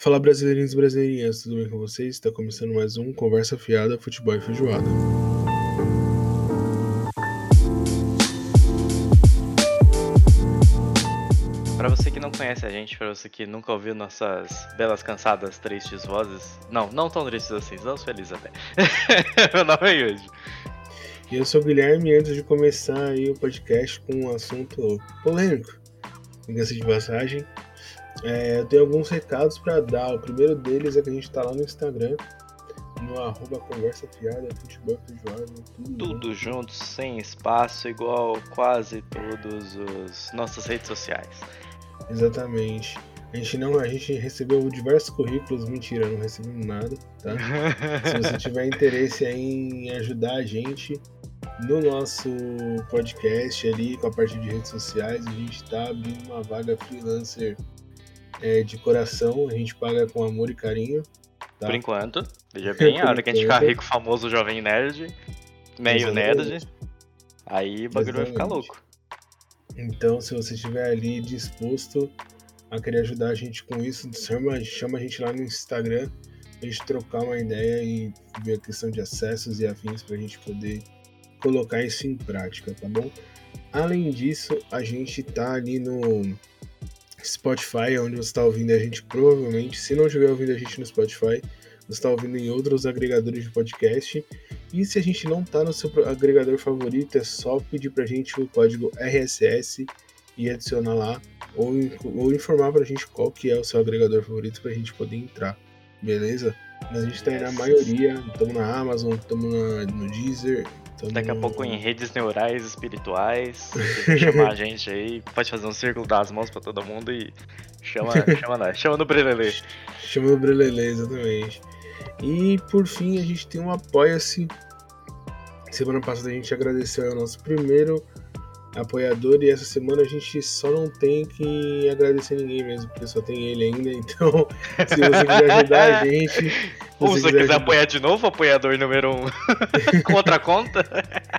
Fala brasileirinhos e brasileirinhas, tudo bem com vocês? Está começando mais um Conversa Fiada, Futebol e Feijoada. Para você que não conhece a gente, para você que nunca ouviu nossas belas, cansadas, tristes vozes, não, não tão tristes assim, estamos felizes até. Meu nome é Yuji. E eu sou o Guilherme, e antes de começar aí o podcast com um assunto polêmico, diga de passagem, é, eu tenho alguns recados para dar. O primeiro deles é que a gente está lá no Instagram, no arroba conversa fiada, futebol feijoada, tudo, Tudo junto, sem espaço, igual quase todos os nossas redes sociais. Exatamente. A gente não, a gente recebeu diversos currículos, mentira, não recebemos nada, tá? Se você tiver interesse em ajudar a gente no nosso podcast ali, com a parte de redes sociais, a gente está abrindo uma vaga freelancer é, de coração, a gente paga com amor e carinho. Tá? Por enquanto, veja bem, a hora que a gente ficar rico, famoso, jovem nerd, meio nerd, aí o bagulho vai ficar louco. Então, se você estiver ali disposto a querer ajudar a gente com isso, chama, chama a gente lá no Instagram a gente trocar uma ideia e ver a questão de acessos e afins para a gente poder colocar isso em prática, tá bom? Além disso, a gente tá ali no Spotify, onde você está ouvindo a gente provavelmente. Se não estiver ouvindo a gente no Spotify, você está ouvindo em outros agregadores de podcast. E se a gente não está no seu agregador favorito, é só pedir para a gente o código RSS e adicionar lá, ou, ou informar para a gente qual que é o seu agregador favorito para a gente poder entrar, beleza? Mas a gente está aí na maioria, estamos na Amazon, estamos no Deezer, Tamo... Daqui a pouco em redes neurais espirituais. chamar a gente aí, pode fazer um círculo das mãos pra todo mundo e chama, chama, nós, chama no Brelele. Chama no Brelele, exatamente. E por fim, a gente tem um Apoia-se. Semana passada a gente agradeceu ao nosso primeiro apoiador e essa semana a gente só não tem que agradecer ninguém mesmo, porque só tem ele ainda. Então, se você quiser ajudar a gente. Ou se você quiser, quiser apoiar de novo, apoiador número um com outra conta.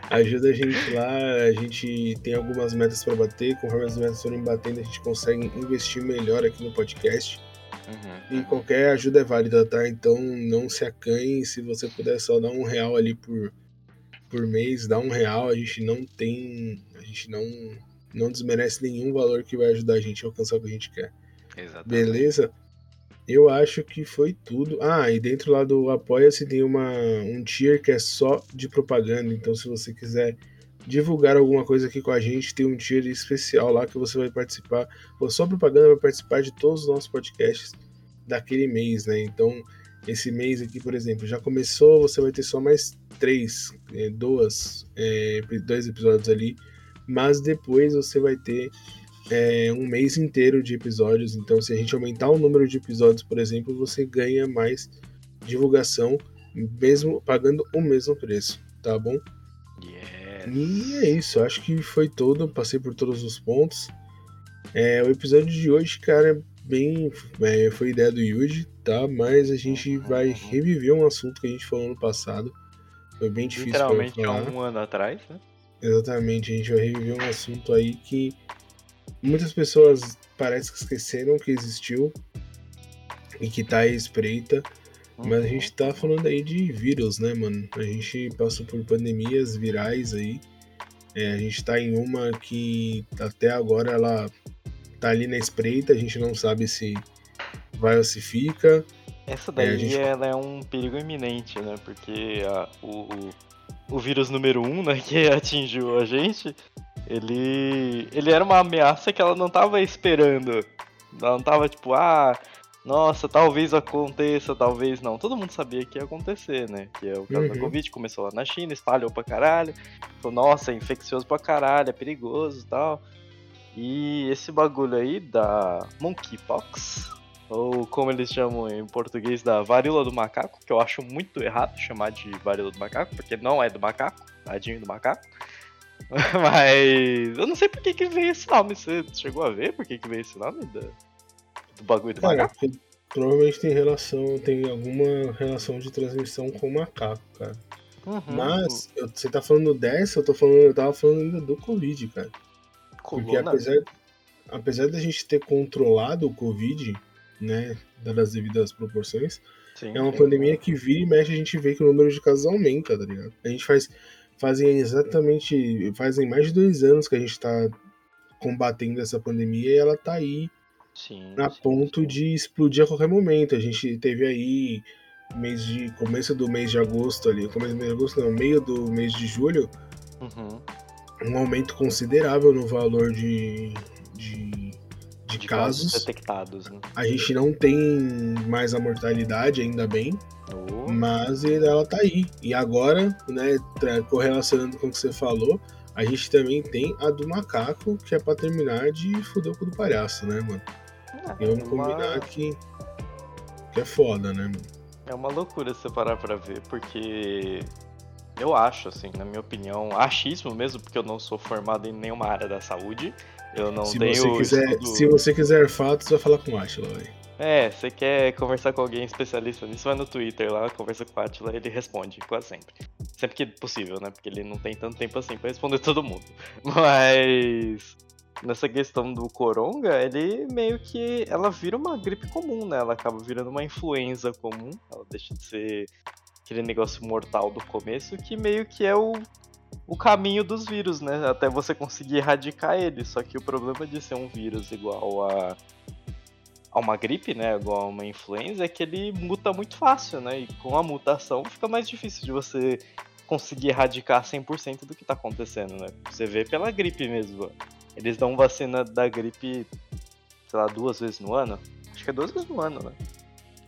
Ajuda a gente lá, a gente tem algumas metas para bater, conforme as metas forem batendo, a gente consegue investir melhor aqui no podcast. Uhum. E qualquer ajuda é válida, tá? Então não se acanhe, se você puder só dar um real ali por, por mês, dá um real, a gente não tem gente não, não desmerece nenhum valor que vai ajudar a gente a alcançar o que a gente quer. Exatamente. Beleza? Eu acho que foi tudo. Ah, e dentro lá do Apoia-se tem uma, um tier que é só de propaganda. Então, se você quiser divulgar alguma coisa aqui com a gente, tem um tier especial lá que você vai participar. Ou só propaganda vai participar de todos os nossos podcasts daquele mês, né? Então, esse mês aqui, por exemplo, já começou, você vai ter só mais três, é, duas, é, dois episódios ali mas depois você vai ter é, um mês inteiro de episódios. Então, se a gente aumentar o número de episódios, por exemplo, você ganha mais divulgação, mesmo pagando o mesmo preço, tá bom? Yes. E é isso, acho que foi todo, passei por todos os pontos. É, o episódio de hoje, cara, é bem. É, foi ideia do Yuji, tá? Mas a gente uhum, vai reviver um assunto que a gente falou no passado. Foi bem difícil. Literalmente há um ano atrás, né? Exatamente, a gente vai reviver um assunto aí que muitas pessoas parece que esqueceram que existiu e que tá aí espreita. Mas a gente tá falando aí de vírus, né, mano? A gente passou por pandemias virais aí. É, a gente tá em uma que até agora ela tá ali na espreita, a gente não sabe se vai ou se fica. Essa daí é, gente... ela é um perigo iminente, né? Porque a, o, o vírus número 1, um, né, que atingiu a gente, ele, ele era uma ameaça que ela não tava esperando. Ela não tava tipo, ah, nossa, talvez aconteça, talvez não. Todo mundo sabia que ia acontecer, né? Que é o caso uhum. da Covid, começou lá na China, espalhou pra caralho. Falou, nossa, é infeccioso pra caralho, é perigoso e tal. E esse bagulho aí da Monkeypox, ou como eles chamam em português da varíola do macaco, que eu acho muito errado chamar de varíola do macaco, porque não é do macaco, tadinho do macaco. Mas eu não sei por que, que veio esse nome. Você chegou a ver por que, que veio esse nome do, do bagulho do cara, macaco? Provavelmente tem relação, tem alguma relação de transmissão com o macaco, cara. Uhum. Mas eu, você tá falando dessa, eu tô falando, eu tava falando ainda do Covid, cara. Porque apesar, apesar da gente ter controlado o Covid, né, dadas as devidas proporções, Sim, é uma pandemia que vira e mexe, a gente vê que o número de casos aumenta, tá ligado? A gente faz, fazem exatamente, fazem mais de dois anos que a gente tá combatendo essa pandemia e ela tá aí sim, a sim, ponto sim. de explodir a qualquer momento. A gente teve aí mês de começo do mês de agosto ali, começo do mês de agosto, não, meio do mês de julho, uhum. um aumento considerável no valor de, de, de, casos, detectados. Né? A gente não tem mais a mortalidade, ainda bem. Oh. Mas ela tá aí. E agora, né, correlacionando com o que você falou, a gente também tem a do macaco, que é pra terminar de fuder o cu do palhaço, né, mano? É, e vamos uma... combinar que, que é foda, né, mano? É uma loucura você parar pra ver, porque eu acho, assim, na minha opinião, achismo mesmo, porque eu não sou formado em nenhuma área da saúde. Eu não se tenho. Você quiser, estudo... Se você quiser fatos, vai falar com o Atila, velho. É, você quer conversar com alguém especialista nisso, vai no Twitter lá, conversa com o Atila, ele responde, quase sempre. Sempre que possível, né? Porque ele não tem tanto tempo assim pra responder todo mundo. Mas nessa questão do coronga, ele meio que ela vira uma gripe comum, né? Ela acaba virando uma influenza comum, ela deixa de ser aquele negócio mortal do começo, que meio que é o, o caminho dos vírus, né? Até você conseguir erradicar ele. Só que o problema de ser um vírus igual a, a uma gripe, né? Igual a uma influenza, é que ele muta muito fácil, né? E com a mutação fica mais difícil de você conseguir erradicar 100% do que tá acontecendo, né? Você vê pela gripe mesmo. Eles dão vacina da gripe, sei lá, duas vezes no ano. Acho que é duas vezes no ano, né?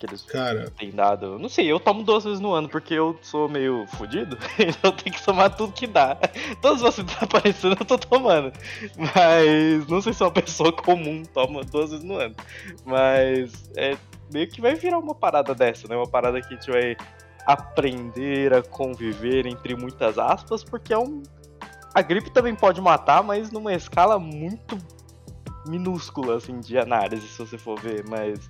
Que eles Cara. têm dado. Não sei, eu tomo duas vezes no ano porque eu sou meio fodido, então eu tenho que tomar tudo que dá. Todas as vacinas que aparecendo eu tô tomando. Mas não sei se uma pessoa comum toma duas vezes no ano. Mas é meio que vai virar uma parada dessa, né? Uma parada que a gente vai aprender a conviver entre muitas aspas, porque é um a gripe também pode matar, mas numa escala muito minúscula, assim, de análise, se você for ver, mas.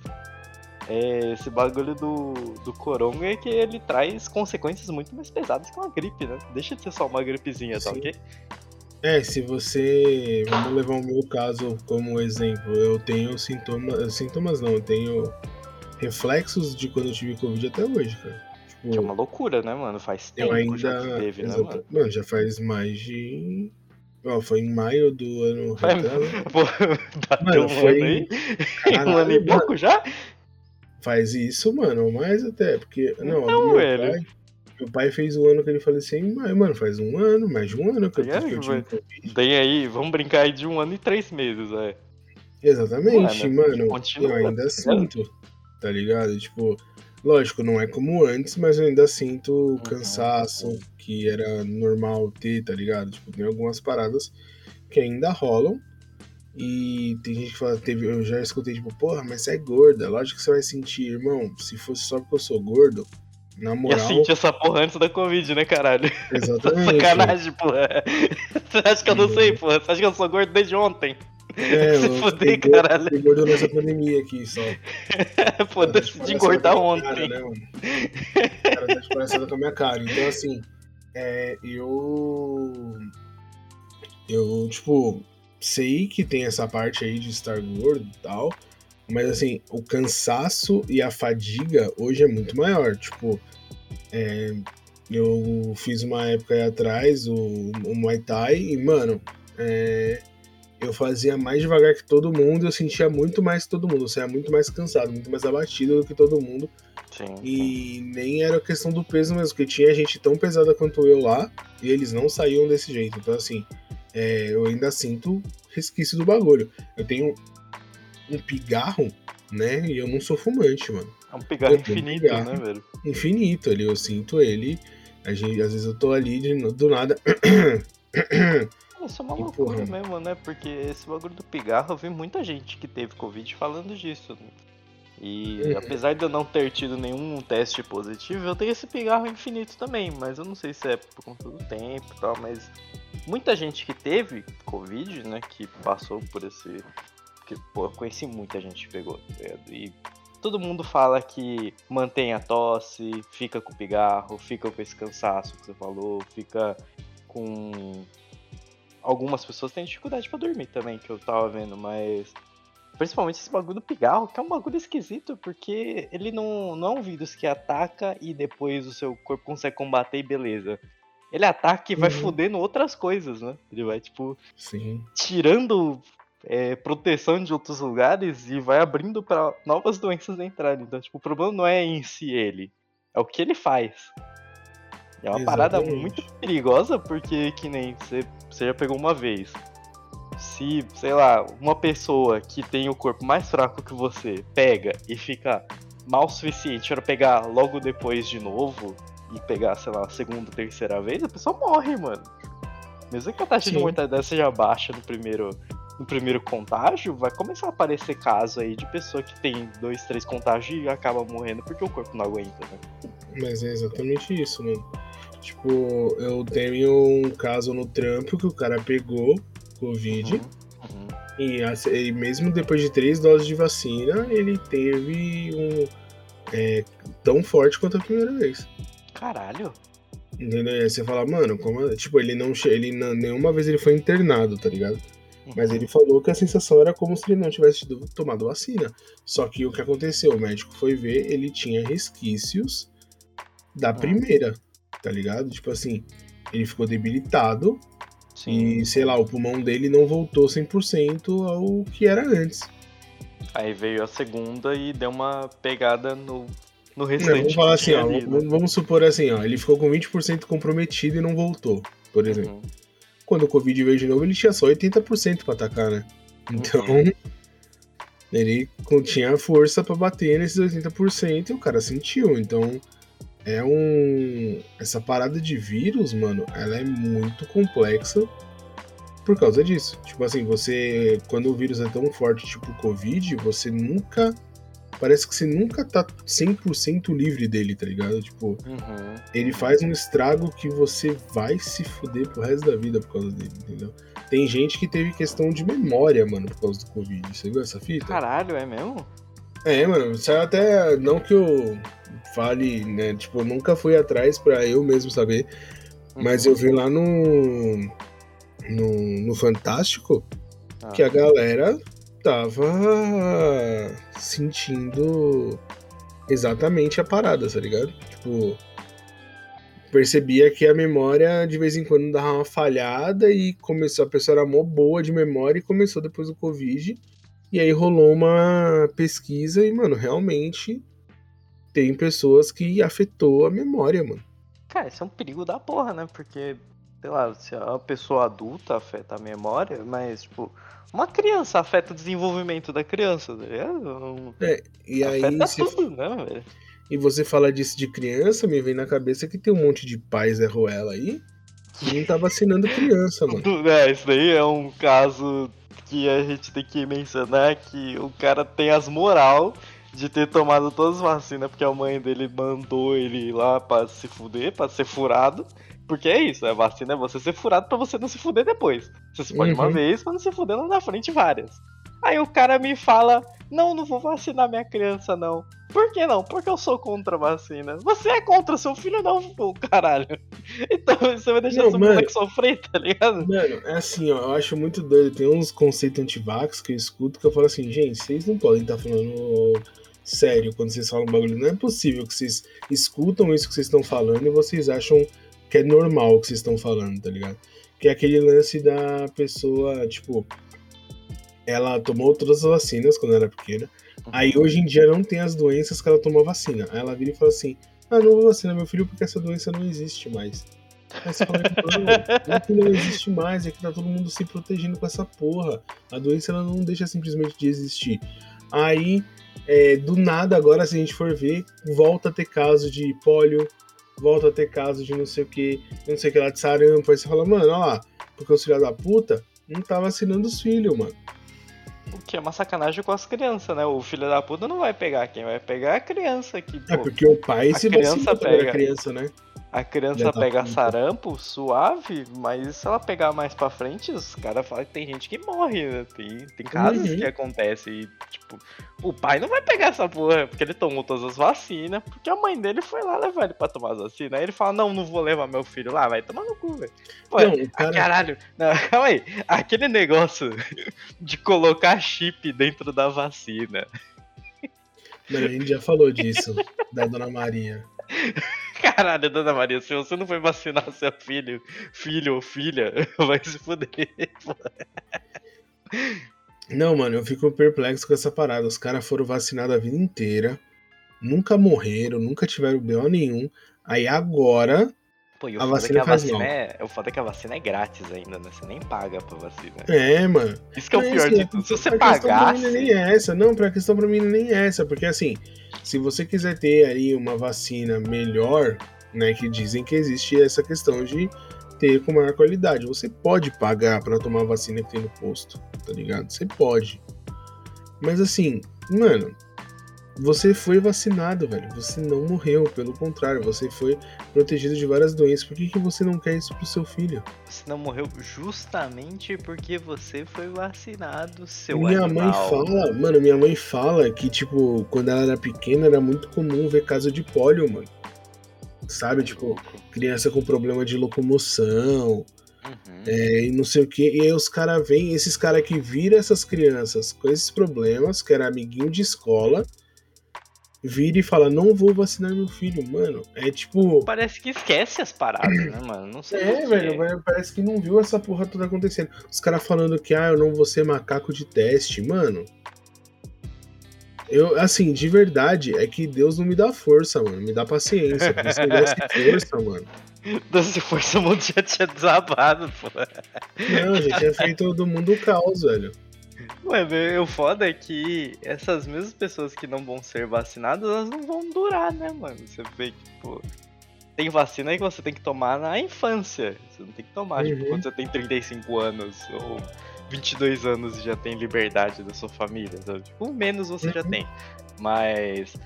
É, esse bagulho do, do coronga é que ele traz consequências muito mais pesadas que uma gripe, né? Deixa de ser só uma gripezinha, tá ok? É, se você. Vamos levar o meu caso como exemplo. Eu tenho sintomas. Sintomas não, eu tenho reflexos de quando eu tive Covid até hoje, cara. Que é uma loucura, né, mano? Faz tempo eu ainda... já que teve, né, mano? Mano, já faz mais de. Ó, foi em maio do ano Foi... Pô, bateu mano, um foi... ano aí? Caralho, um ano e pouco já? Faz isso, mano, mais até, porque. Não, não meu pai. Meu pai fez o ano que ele faleceu em maio, mano. Faz um ano, mais de um ano que eu, é, que eu tive Covid. Tem aí, vamos brincar aí de um ano e três meses, é. Exatamente, mano. mano continua, eu ainda tá sinto, tá ligado? Tipo, Lógico, não é como antes, mas eu ainda sinto o uhum. cansaço que era normal ter, tá ligado? Tipo, tem algumas paradas que ainda rolam. E tem gente que fala, teve, eu já escutei, tipo, porra, mas você é gorda. Lógico que você vai sentir, irmão. Se fosse só porque eu sou gordo, na moral. Ia sentir essa porra antes da Covid, né, caralho? Exatamente. Sacanagem, porra. Você acha que eu não sei, porra? Você acha que eu sou gordo desde ontem? É, Se fuder, caralho. Eu engordou nessa pandemia aqui só. Pô, de engordar ontem. Cara, né, mano? Cara, tá com a minha cara. Então, assim, é, eu. Eu, tipo, sei que tem essa parte aí de estar gordo e tal. Mas, assim, o cansaço e a fadiga hoje é muito maior. Tipo, é, eu fiz uma época aí atrás o, o Muay Thai e, mano, é, eu fazia mais devagar que todo mundo, eu sentia muito mais que todo mundo, eu saía muito mais cansado, muito mais abatido do que todo mundo. Sim, e nem era questão do peso mesmo, porque tinha gente tão pesada quanto eu lá, e eles não saíam desse jeito. Então, assim, é, eu ainda sinto resquício do bagulho. Eu tenho um pigarro, né? E eu não sou fumante, mano. É um pigarro infinito, um pigarro né, velho? Infinito ali, eu sinto ele. A gente, às vezes eu tô ali de, do nada. Isso é uma que loucura porra. mesmo, né? Porque esse bagulho do pigarro, eu vi muita gente que teve Covid falando disso. E apesar de eu não ter tido nenhum teste positivo, eu tenho esse pigarro infinito também. Mas eu não sei se é por conta do tempo e tal, mas muita gente que teve Covid, né? Que passou por esse. Que, pô, eu conheci muita gente que pegou, tá E todo mundo fala que mantém a tosse, fica com pigarro, fica com esse cansaço que você falou, fica com algumas pessoas têm dificuldade para dormir também, que eu tava vendo, mas Principalmente esse bagulho do pigarro, que é um bagulho esquisito, porque ele não, não é um vírus que ataca e depois o seu corpo consegue combater e beleza. Ele ataca e vai uhum. fudendo outras coisas, né? Ele vai, tipo, Sim. tirando é, proteção de outros lugares e vai abrindo para novas doenças entrarem. Então, tipo, o problema não é em si ele, é o que ele faz. É uma Exatamente. parada muito perigosa, porque que nem você, você já pegou uma vez. Se, sei lá, uma pessoa que tem o corpo mais fraco que você pega e fica mal o suficiente para pegar logo depois de novo e pegar, sei lá, a segunda, terceira vez, a pessoa morre, mano. Mesmo que a taxa Sim. de mortalidade seja baixa no primeiro, no primeiro contágio, vai começar a aparecer caso aí de pessoa que tem dois, três contágios e acaba morrendo porque o corpo não aguenta, né? Mas é exatamente isso, mano. Tipo, eu tenho um caso no trampo que o cara pegou Covid. Uhum, uhum. E, e, mesmo depois de três doses de vacina, ele teve um. É, tão forte quanto a primeira vez. Caralho. Entendeu? E aí você fala, mano, como. Tipo, ele não. Ele, nenhuma vez ele foi internado, tá ligado? Uhum. Mas ele falou que a sensação era como se ele não tivesse tomado vacina. Só que o que aconteceu? O médico foi ver, ele tinha resquícios da uhum. primeira tá ligado? Tipo assim, ele ficou debilitado Sim. e, sei lá, o pulmão dele não voltou 100% ao que era antes. Aí veio a segunda e deu uma pegada no, no restante. Não, vamos falar assim, ó, né? vamos supor assim, ó, ele ficou com 20% comprometido e não voltou, por exemplo. Uhum. Quando o Covid veio de novo, ele tinha só 80% para atacar, né? Então, uhum. ele tinha força para bater nesses 80% e o cara sentiu. Então, é um. Essa parada de vírus, mano, ela é muito complexa por causa disso. Tipo assim, você. Quando o vírus é tão forte, tipo o Covid, você nunca. Parece que você nunca tá 100% livre dele, tá ligado? Tipo, uhum. ele faz um estrago que você vai se fuder pro resto da vida por causa dele, entendeu? Tem gente que teve questão de memória, mano, por causa do Covid. Você viu essa fita? Caralho, é mesmo? É, mano, saiu até. Não que eu fale, né? Tipo, eu nunca fui atrás para eu mesmo saber. Mas eu vi lá no. No, no Fantástico ah. que a galera tava sentindo exatamente a parada, tá ligado? Tipo, percebia que a memória de vez em quando dava uma falhada e começou, a pessoa era mó boa de memória e começou depois do Covid e aí rolou uma pesquisa e, mano, realmente tem pessoas que afetou a memória, mano. Cara, isso é um perigo da porra, né? Porque, sei lá, se a pessoa adulta afeta a memória, mas, tipo, uma criança afeta o desenvolvimento da criança, tá ligado? É, e afeta aí. Afeta tudo, né, velho? E você fala disso de criança, me vem na cabeça que tem um monte de pais Zé Ruela aí que não tá vacinando criança, mano. É, isso daí é um caso que a gente tem que mencionar que o cara tem as moral de ter tomado todas as vacinas porque a mãe dele mandou ele ir lá pra se fuder, pra ser furado. Porque é isso, a vacina é você ser furado pra você não se fuder depois. Você se pode uhum. uma vez pra não se fuder lá na frente várias. Aí o cara me fala: Não, não vou vacinar minha criança, não. Por que não? Porque eu sou contra a vacina. Você é contra, seu filho não, pô, caralho. Então você vai deixar não, seu mano, moleque sofrer, tá ligado? Mano, é assim, ó, eu acho muito doido. Tem uns conceitos antivax que eu escuto que eu falo assim, gente, vocês não podem estar tá falando sério quando vocês falam um bagulho. Não é possível que vocês escutam isso que vocês estão falando e vocês acham que é normal o que vocês estão falando, tá ligado? Que é aquele lance da pessoa, tipo, ela tomou todas as vacinas quando era pequena. Aí hoje em dia não tem as doenças que ela tomou vacina. Aí ela vira e fala assim: Ah, não vou vacinar meu filho porque essa doença não existe mais. Aí você fala que não, não é que não existe mais, é que tá todo mundo se protegendo com essa porra. A doença ela não deixa simplesmente de existir. Aí, é, do nada, agora, se a gente for ver, volta a ter caso de pólio, volta a ter caso de não sei o que, não sei o que lá de sarampo. Aí você fala, mano, lá, porque os filhos da puta não tá vacinando os filhos, mano. O que é uma sacanagem com as crianças, né? O filho da puta não vai pegar quem vai pegar é a criança aqui. É porque o pai se criança pega a criança, né? A criança tá pega sarampo, suave, mas se ela pegar mais pra frente, os caras falam que tem gente que morre, né? Tem, tem casos uhum. que acontece e, tipo, o pai não vai pegar essa porra, porque ele tomou todas as vacinas, porque a mãe dele foi lá levar ele pra tomar as vacinas. Aí ele fala, não, não vou levar meu filho lá, vai tomar no cu, velho. Pô, não, cara... ah, caralho, não, calma aí, aquele negócio de colocar chip dentro da vacina. Mano, a gente já falou disso, da Dona Maria. Caralho, Dona Maria, se você não foi vacinar seu filho, filho ou filha, vai se fuder. Não, mano, eu fico perplexo com essa parada. Os caras foram vacinados a vida inteira, nunca morreram, nunca tiveram BO nenhum. Aí agora Pô, e o a vacina, é a vacina é, o foda é que a vacina é grátis ainda, né? Você nem paga pra vacina. É, mano. Isso que é o pior de tudo. Se você pagasse. Pra nem é essa. Não, pra questão pra mim nem é essa. Porque assim, se você quiser ter aí uma vacina melhor, né? Que dizem que existe essa questão de ter com maior qualidade. Você pode pagar para tomar a vacina que tem no posto, tá ligado? Você pode. Mas assim, mano, você foi vacinado, velho. Você não morreu, pelo contrário, você foi protegido de várias doenças. Por que, que você não quer isso pro seu filho? Você não morreu justamente porque você foi vacinado, seu Minha animal. mãe fala, mano, minha mãe fala que, tipo, quando ela era pequena era muito comum ver caso de pólio, mano. Sabe, tipo, criança com problema de locomoção, Uhum. É, e não sei o que. E aí os caras vêm, esses caras que viram essas crianças com esses problemas, que era amiguinho de escola, vira e fala, não vou vacinar meu filho, mano. É tipo. Parece que esquece as paradas, né, mano? Não sei. É, velho, parece que não viu essa porra toda acontecendo. Os caras falando que, ah, eu não vou ser macaco de teste, mano. Eu, assim, de verdade, é que Deus não me dá força, mano. Me dá paciência. Se me desse força, mano. Se força, o mundo já tinha desabado, pô. Não, já tinha feito todo mundo caos, velho. Mano, o foda é que essas mesmas pessoas que não vão ser vacinadas, elas não vão durar, né, mano? Você vê que, tipo, tem vacina que você tem que tomar na infância. Você não tem que tomar, tipo, uhum. tipo, quando você tem 35 anos ou 22 anos e já tem liberdade da sua família, sabe? Tipo, menos você uhum. já tem. Mas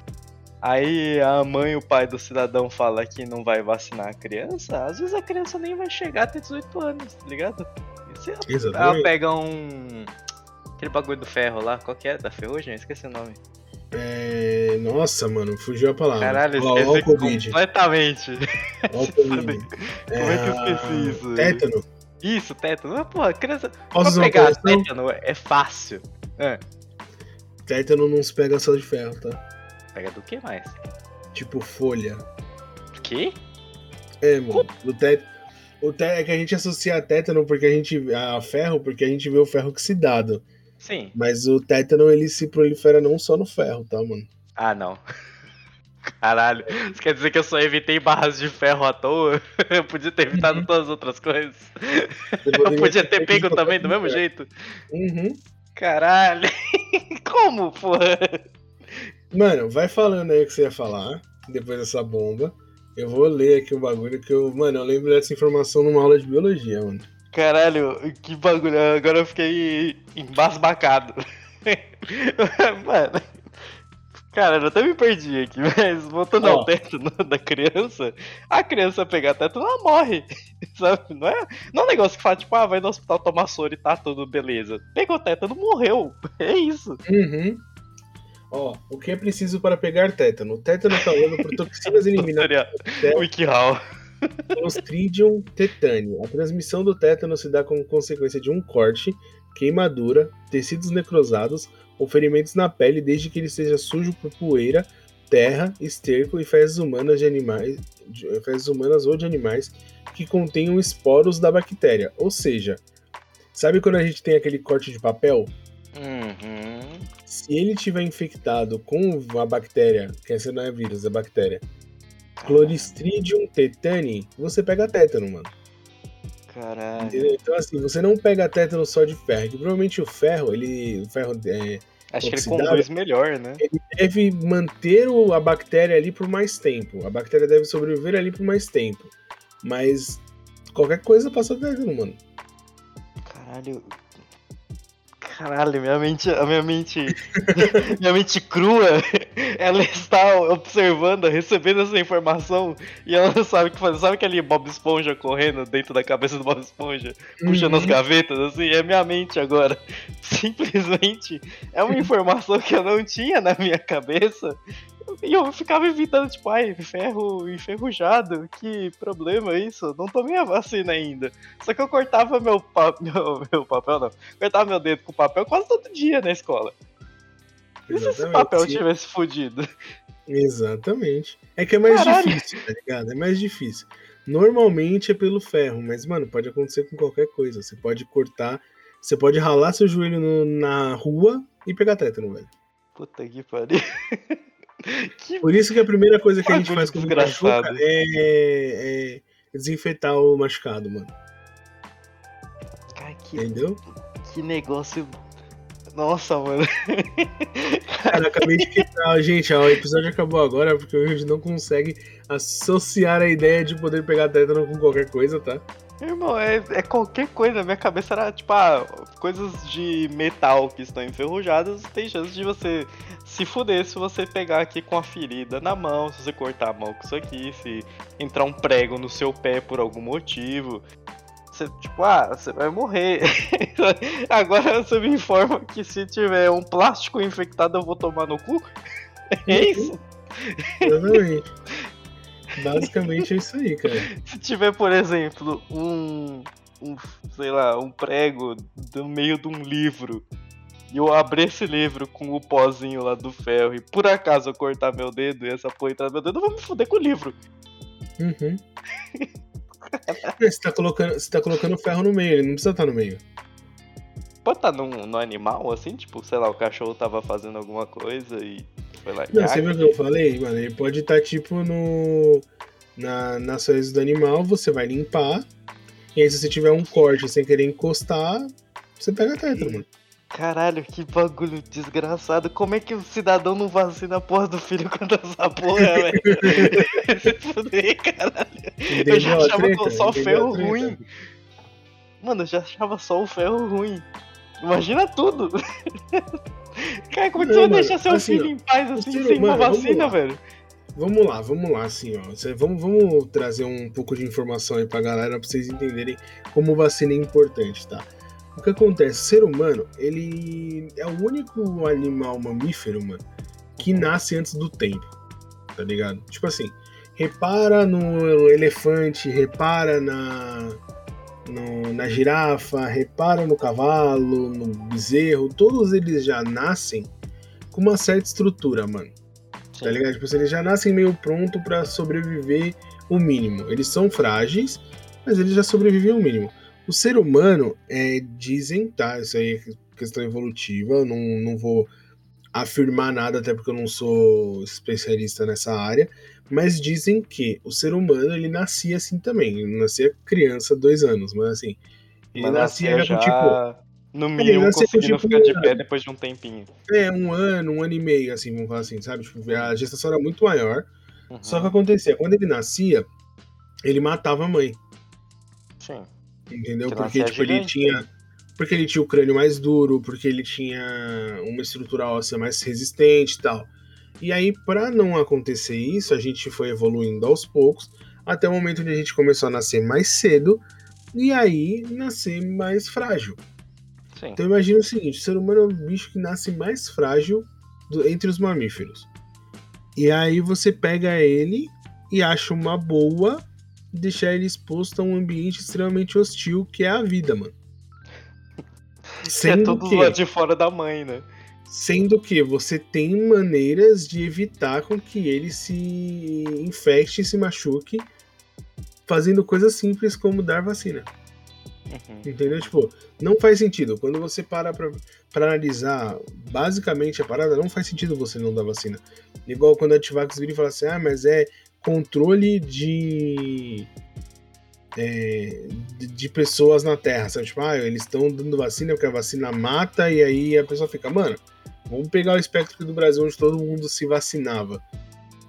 aí a mãe e o pai do cidadão fala que não vai vacinar a criança, às vezes a criança nem vai chegar até 18 anos, tá ligado? E se ela, ela pega um Aquele bagulho do ferro lá, qual que é? Da ferrugem? Esqueci o nome. É... Nossa, mano, fugiu a palavra. Caralho, esqueci completamente. Como é que eu esqueci isso? Tétano. Isso, tétano. Mas, porra, criança. Posso pegar tétano é fácil. É. Tétano não se pega só de ferro, tá? Pega do que mais? Tipo folha. Quê? É, mano. O tétano. O té é que a gente associa a tétano porque a gente. a ferro, porque a gente vê o ferro oxidado. Sim. Mas o tétano ele se prolifera não só no ferro, tá, mano? Ah, não. Caralho, isso quer dizer que eu só evitei barras de ferro à toa? Eu podia ter evitado uhum. todas as outras coisas. Eu podia ter pego também do mesmo jeito. Uhum. Caralho. Como, porra? Mano, vai falando aí o que você ia falar, depois dessa bomba. Eu vou ler aqui o bagulho que eu. Mano, eu lembro dessa informação numa aula de biologia, mano. Caralho, que bagulho. Agora eu fiquei embasbacado. Mano. Cara, eu até me perdi aqui, mas voltando oh. ao teto da criança, a criança pegar teto, ela morre. Sabe? Não é, não é um negócio que fala, tipo, ah, vai no hospital tomar soro e tá tudo beleza. Pegou tétano, morreu. É isso. Uhum. Ó, o que é preciso para pegar tétano? O tétano está usado por toxinas eliminadas. WikiHow. Clostridium tetani. A transmissão do tétano se dá como consequência de um corte, queimadura, tecidos necrosados ou ferimentos na pele, desde que ele seja sujo por poeira, terra, esterco e fezes humanas de animais, fezes humanas ou de animais que contenham esporos da bactéria. Ou seja, sabe quando a gente tem aquele corte de papel? Uhum. Se ele tiver infectado com a bactéria, que essa não é vírus, é bactéria, Cloristridium tetani, você pega tétano, mano. Caralho. Entendeu? Então, assim, você não pega tétano só de ferro, que provavelmente o ferro, ele. O ferro é, Acho que ele conduz melhor, né? Ele deve manter a bactéria ali por mais tempo. A bactéria deve sobreviver ali por mais tempo. Mas qualquer coisa passa tétano, mano. Caralho. Caralho, minha mente. A minha mente. minha mente crua ela está observando, recebendo essa informação e ela não sabe o que fazer. Sabe aquele Bob Esponja correndo dentro da cabeça do Bob Esponja, puxando uhum. as gavetas, assim? É minha mente agora. Simplesmente é uma informação que eu não tinha na minha cabeça. E eu ficava evitando, tipo, ai, ferro enferrujado, que problema isso? Não tomei a vacina ainda. Só que eu cortava meu, pa meu, meu papel, não. Cortava meu dedo com papel quase todo dia na escola. E se esse papel tivesse fudido? Exatamente. É que é mais Caralho. difícil, tá ligado? É mais difícil. Normalmente é pelo ferro, mas, mano, pode acontecer com qualquer coisa. Você pode cortar, você pode ralar seu joelho no, na rua e pegar tétano, velho. Puta que pariu. que... Por isso que a primeira coisa que a gente faz quando machuca é, é desinfetar o machucado, mano. Cara, que... Entendeu? Que negócio nossa, mano. Cara, acabei de quebrar. Gente, ó, o episódio acabou agora porque a gente não consegue associar a ideia de poder pegar tétano com qualquer coisa, tá? Irmão, é, é qualquer coisa. Minha cabeça era tipo, ah, coisas de metal que estão enferrujadas. Tem chance de você se fuder se você pegar aqui com a ferida na mão, se você cortar a mão com isso aqui, se entrar um prego no seu pé por algum motivo. Você, tipo, ah, você vai morrer. Agora você me informa que se tiver um plástico infectado eu vou tomar no cu? É isso? Exatamente. Basicamente é isso aí, cara. Se tiver, por exemplo, um, um, sei lá, um prego no meio de um livro e eu abrir esse livro com o pozinho lá do ferro e por acaso eu cortar meu dedo e essa porra entrar no meu dedo, eu vou me fuder com o livro. Uhum. você, tá colocando, você tá colocando ferro no meio, ele não precisa estar no meio. Pode estar tá no, no animal, assim, tipo, sei lá, o cachorro tava fazendo alguma coisa e foi lá. Não, você viu o que eu falei, mano? Ele pode estar, tá, tipo, no. Na, nas fezes do animal, você vai limpar. E aí, se você tiver um corte sem querer encostar, você pega a teta, mano. Caralho, que bagulho desgraçado. Como é que o cidadão não vacina a porra do filho com essa porra, velho? Se fuder, caralho. eu já achava treta, só o ferro ruim. Mano, eu já achava só o ferro ruim. Imagina tudo. Cara, como é que você vai deixar seu assim, filho em paz assim, sem mano, uma vacina, velho? Vamos lá, vamos lá, assim, ó. Vamos, vamos trazer um pouco de informação aí pra galera pra vocês entenderem como vacina é importante, tá? O que acontece? O ser humano, ele é o único animal mamífero, mano, que nasce antes do tempo. Tá ligado? Tipo assim, repara no elefante, repara na, no, na girafa, repara no cavalo, no bezerro, todos eles já nascem com uma certa estrutura, mano. Tá Sim. Tá ligado? Tipo, eles já nascem meio pronto para sobreviver o mínimo. Eles são frágeis, mas eles já sobrevivem o mínimo. O ser humano, é, dizem, tá? Isso aí é questão evolutiva, não, não vou afirmar nada, até porque eu não sou especialista nessa área, mas dizem que o ser humano ele nascia assim também. Ele nascia criança, dois anos, mas assim. Ele mas nascia, já, com tipo. No mínimo, conseguindo tipo, ficar de pé depois de um tempinho. É, um ano, um ano e meio, assim, vamos falar assim, sabe? Tipo, a gestação era muito maior. Uhum. Só que acontecia, quando ele nascia, ele matava a mãe. Sim. Entendeu? Porque, tipo, ele tinha. Porque ele tinha o crânio mais duro, porque ele tinha uma estrutura óssea mais resistente e tal. E aí, para não acontecer isso, a gente foi evoluindo aos poucos, até o momento onde a gente começou a nascer mais cedo, e aí nascer mais frágil. Sim. Então imagina o seguinte: o ser humano é o bicho que nasce mais frágil do, entre os mamíferos. E aí você pega ele e acha uma boa deixar ele exposto a um ambiente extremamente hostil que é a vida, mano. Sendo é tudo que, lá de fora da mãe, né? Sendo que você tem maneiras de evitar com que ele se infecte e se machuque fazendo coisas simples como dar vacina. Uhum. Entendeu? Tipo, não faz sentido. Quando você para pra, pra, analisar basicamente a parada, não faz sentido você não dar vacina. Igual quando a Tivax vira e fala assim: ah, mas é controle de, é, de, de, pessoas na Terra, sabe? Tipo, ah, eles estão dando vacina porque a vacina mata, e aí a pessoa fica, mano, vamos pegar o espectro do Brasil onde todo mundo se vacinava.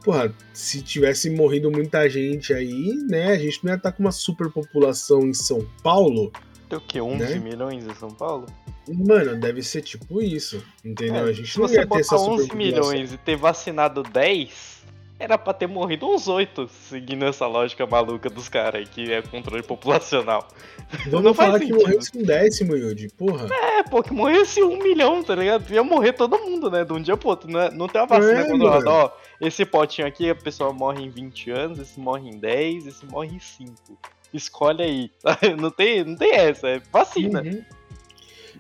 Porra, se tivesse morrido muita gente aí, né, a gente não ia estar tá com uma superpopulação em São Paulo Tem o quê? 11 né? milhões em São Paulo? Mano, deve ser tipo isso, entendeu? É, a gente não ia ter essa 11 milhões e ter vacinado 10, era pra ter morrido uns 8, seguindo essa lógica maluca dos caras que é controle populacional. Vamos não falar que morresse um décimo, Yudi, porra. É, pô, que morresse um milhão, tá ligado? Ia morrer todo mundo, né? De um dia pro outro. Não, é, não tem uma vacina é, controlada, ó. Esse potinho aqui, a pessoa morre em 20 anos, esse morre em 10, esse morre em 5. Escolhe aí. Não tem, não tem essa, é vacina. Uhum.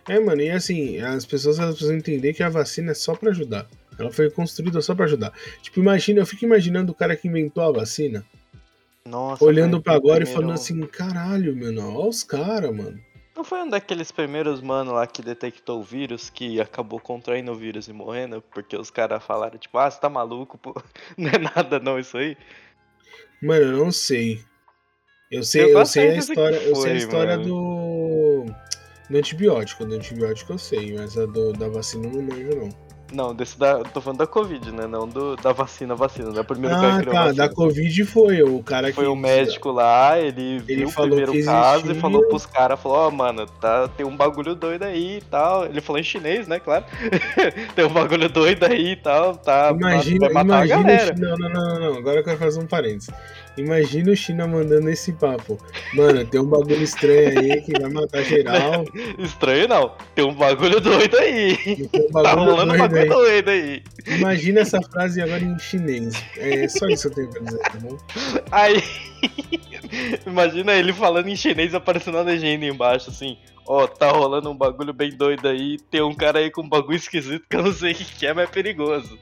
É, mano, e assim, as pessoas elas precisam entender que a vacina é só para ajudar. Ela foi construída só para ajudar. Tipo, imagina, eu fico imaginando o cara que inventou a vacina. Nossa, olhando para agora primeiro... e falando assim, caralho, meu, olha os caras, mano. Não foi um daqueles primeiros mano lá que detectou o vírus, que acabou contraindo o vírus e morrendo, porque os caras falaram, tipo, ah, você tá maluco, pô. Não é nada não isso aí. Mano, eu não sei. Eu sei, eu, eu sei a história, foi, eu sei a história do do antibiótico, do antibiótico eu sei, mas a do, da vacina eu não manjo, não. Não, desse da. Tô falando da Covid, né? Não do, da vacina, vacina. É o primeiro ah, cara que tá, da Covid foi o cara que. Foi o médico lá, ele, ele viu o primeiro caso e falou pros caras, falou, ó, oh, mano, tá, tem um bagulho doido aí e tal. Ele falou em chinês, né, claro. tem um bagulho doido aí e tal, tá. Imagina, vai matar imagina, a galera. Não, não, não, não, agora eu quero fazer um parênteses. Imagina o China mandando esse papo. Mano, tem um bagulho estranho aí que vai matar geral. Estranho não. Tem um bagulho doido aí. Um bagulho tá rolando um bagulho aí. doido aí. Imagina essa frase agora em chinês. É só isso que eu tenho pra dizer, tá bom? Aí. Imagina ele falando em chinês aparecendo a legenda embaixo, assim. Ó, oh, tá rolando um bagulho bem doido aí. Tem um cara aí com um bagulho esquisito que eu não sei o que é, mas é perigoso.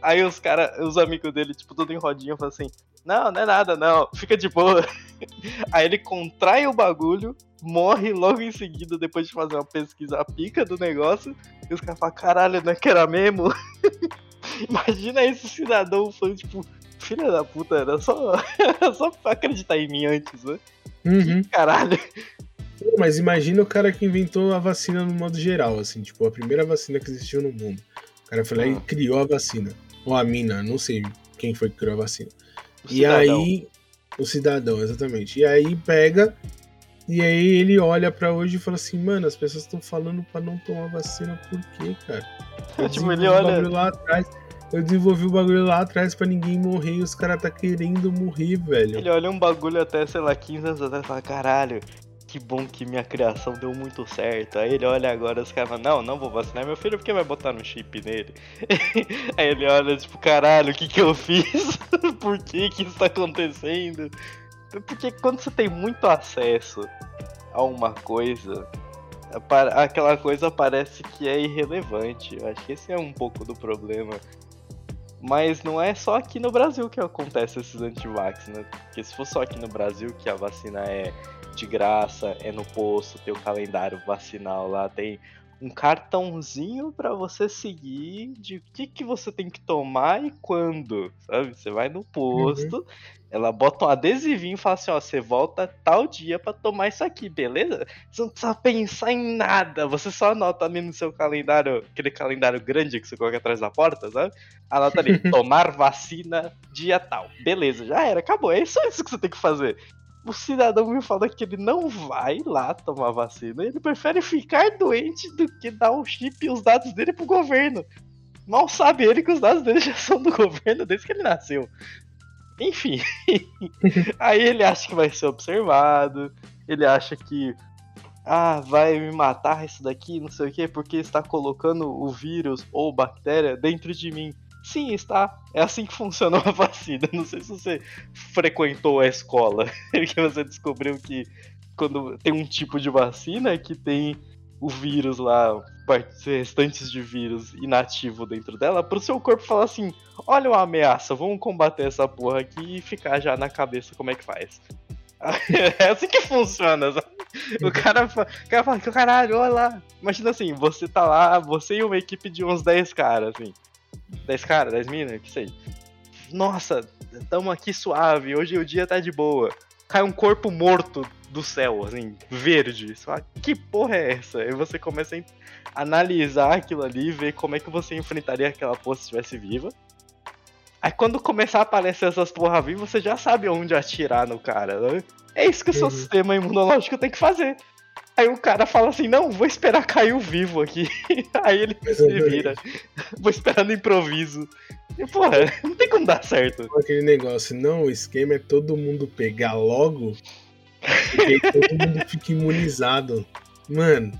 Aí os cara, os amigos dele, tipo, tudo em rodinha, falam assim: Não, não é nada, não, fica de boa. Aí ele contrai o bagulho, morre logo em seguida, depois de fazer uma pesquisa a pica do negócio, e os caras falam: Caralho, não é que era mesmo? Imagina esse cidadão falando, tipo, filha da puta, era só, era só acreditar em mim antes, né? Uhum. Caralho. Mas imagina o cara que inventou a vacina no modo geral, assim, tipo, a primeira vacina que existiu no mundo. Cara foi lá e ah. criou a vacina. Ou a mina, não sei quem foi que criou a vacina. O e cidadão. aí. O cidadão, exatamente. E aí pega. E aí ele olha para hoje e fala assim, mano, as pessoas estão falando para não tomar vacina, por quê, cara? Eu tipo, ele olha. lá atrás. Eu desenvolvi o bagulho lá atrás pra ninguém morrer e os caras tá querendo morrer, velho. Ele olha um bagulho até, sei lá, 15 anos atrás e fala, caralho, que bom que minha criação deu muito certo. Aí ele olha agora os caras não, não vou vacinar meu filho porque vai botar no chip nele. Aí ele olha, tipo, caralho, o que que eu fiz? Por que que isso tá acontecendo? Porque quando você tem muito acesso a uma coisa, aquela coisa parece que é irrelevante. Eu acho que esse é um pouco do problema. Mas não é só aqui no Brasil que acontece esses antivax, né? Porque se for só aqui no Brasil que a vacina é de graça, é no posto, tem o calendário vacinal lá, tem um cartãozinho para você seguir de o que, que você tem que tomar e quando, sabe? Você vai no posto, uhum. ela bota um adesivinho e fala assim, ó, você volta tal dia para tomar isso aqui, beleza? Você não precisa pensar em nada, você só anota ali no seu calendário, aquele calendário grande que você coloca atrás da porta, sabe? Anota ali, tomar vacina dia tal. Beleza, já era, acabou, é só isso que você tem que fazer o cidadão me fala que ele não vai lá tomar vacina, ele prefere ficar doente do que dar o chip e os dados dele pro governo. Mal sabe ele que os dados dele já são do governo desde que ele nasceu. Enfim. Aí ele acha que vai ser observado, ele acha que ah, vai me matar isso daqui, não sei o que, porque está colocando o vírus ou bactéria dentro de mim. Sim, está. É assim que funcionou a vacina. Não sei se você frequentou a escola, que você descobriu que quando tem um tipo de vacina que tem o vírus lá, restantes de vírus inativo dentro dela, pro seu corpo falar assim: olha uma ameaça, vamos combater essa porra aqui e ficar já na cabeça como é que faz. É assim que funciona, sabe? O cara, o cara fala, caralho, olha lá. Imagina assim, você tá lá, você e uma equipe de uns 10 caras, assim. 10 caras, 10 minas, que sei. Nossa, tamo aqui suave, hoje o dia tá de boa. Cai um corpo morto do céu, assim, verde. Você fala, que porra é essa? Aí você começa a analisar aquilo ali, ver como é que você enfrentaria aquela porra se estivesse viva. Aí quando começar a aparecer essas porra vivas, você já sabe onde atirar no cara, né? É isso que o seu uhum. sistema imunológico tem que fazer. Aí o cara fala assim, não, vou esperar cair o vivo aqui. Aí ele se vira. Vou esperar no improviso. E, porra, não tem como dar certo. Aquele negócio, não, o esquema é todo mundo pegar logo, porque aí todo mundo fica imunizado. Mano,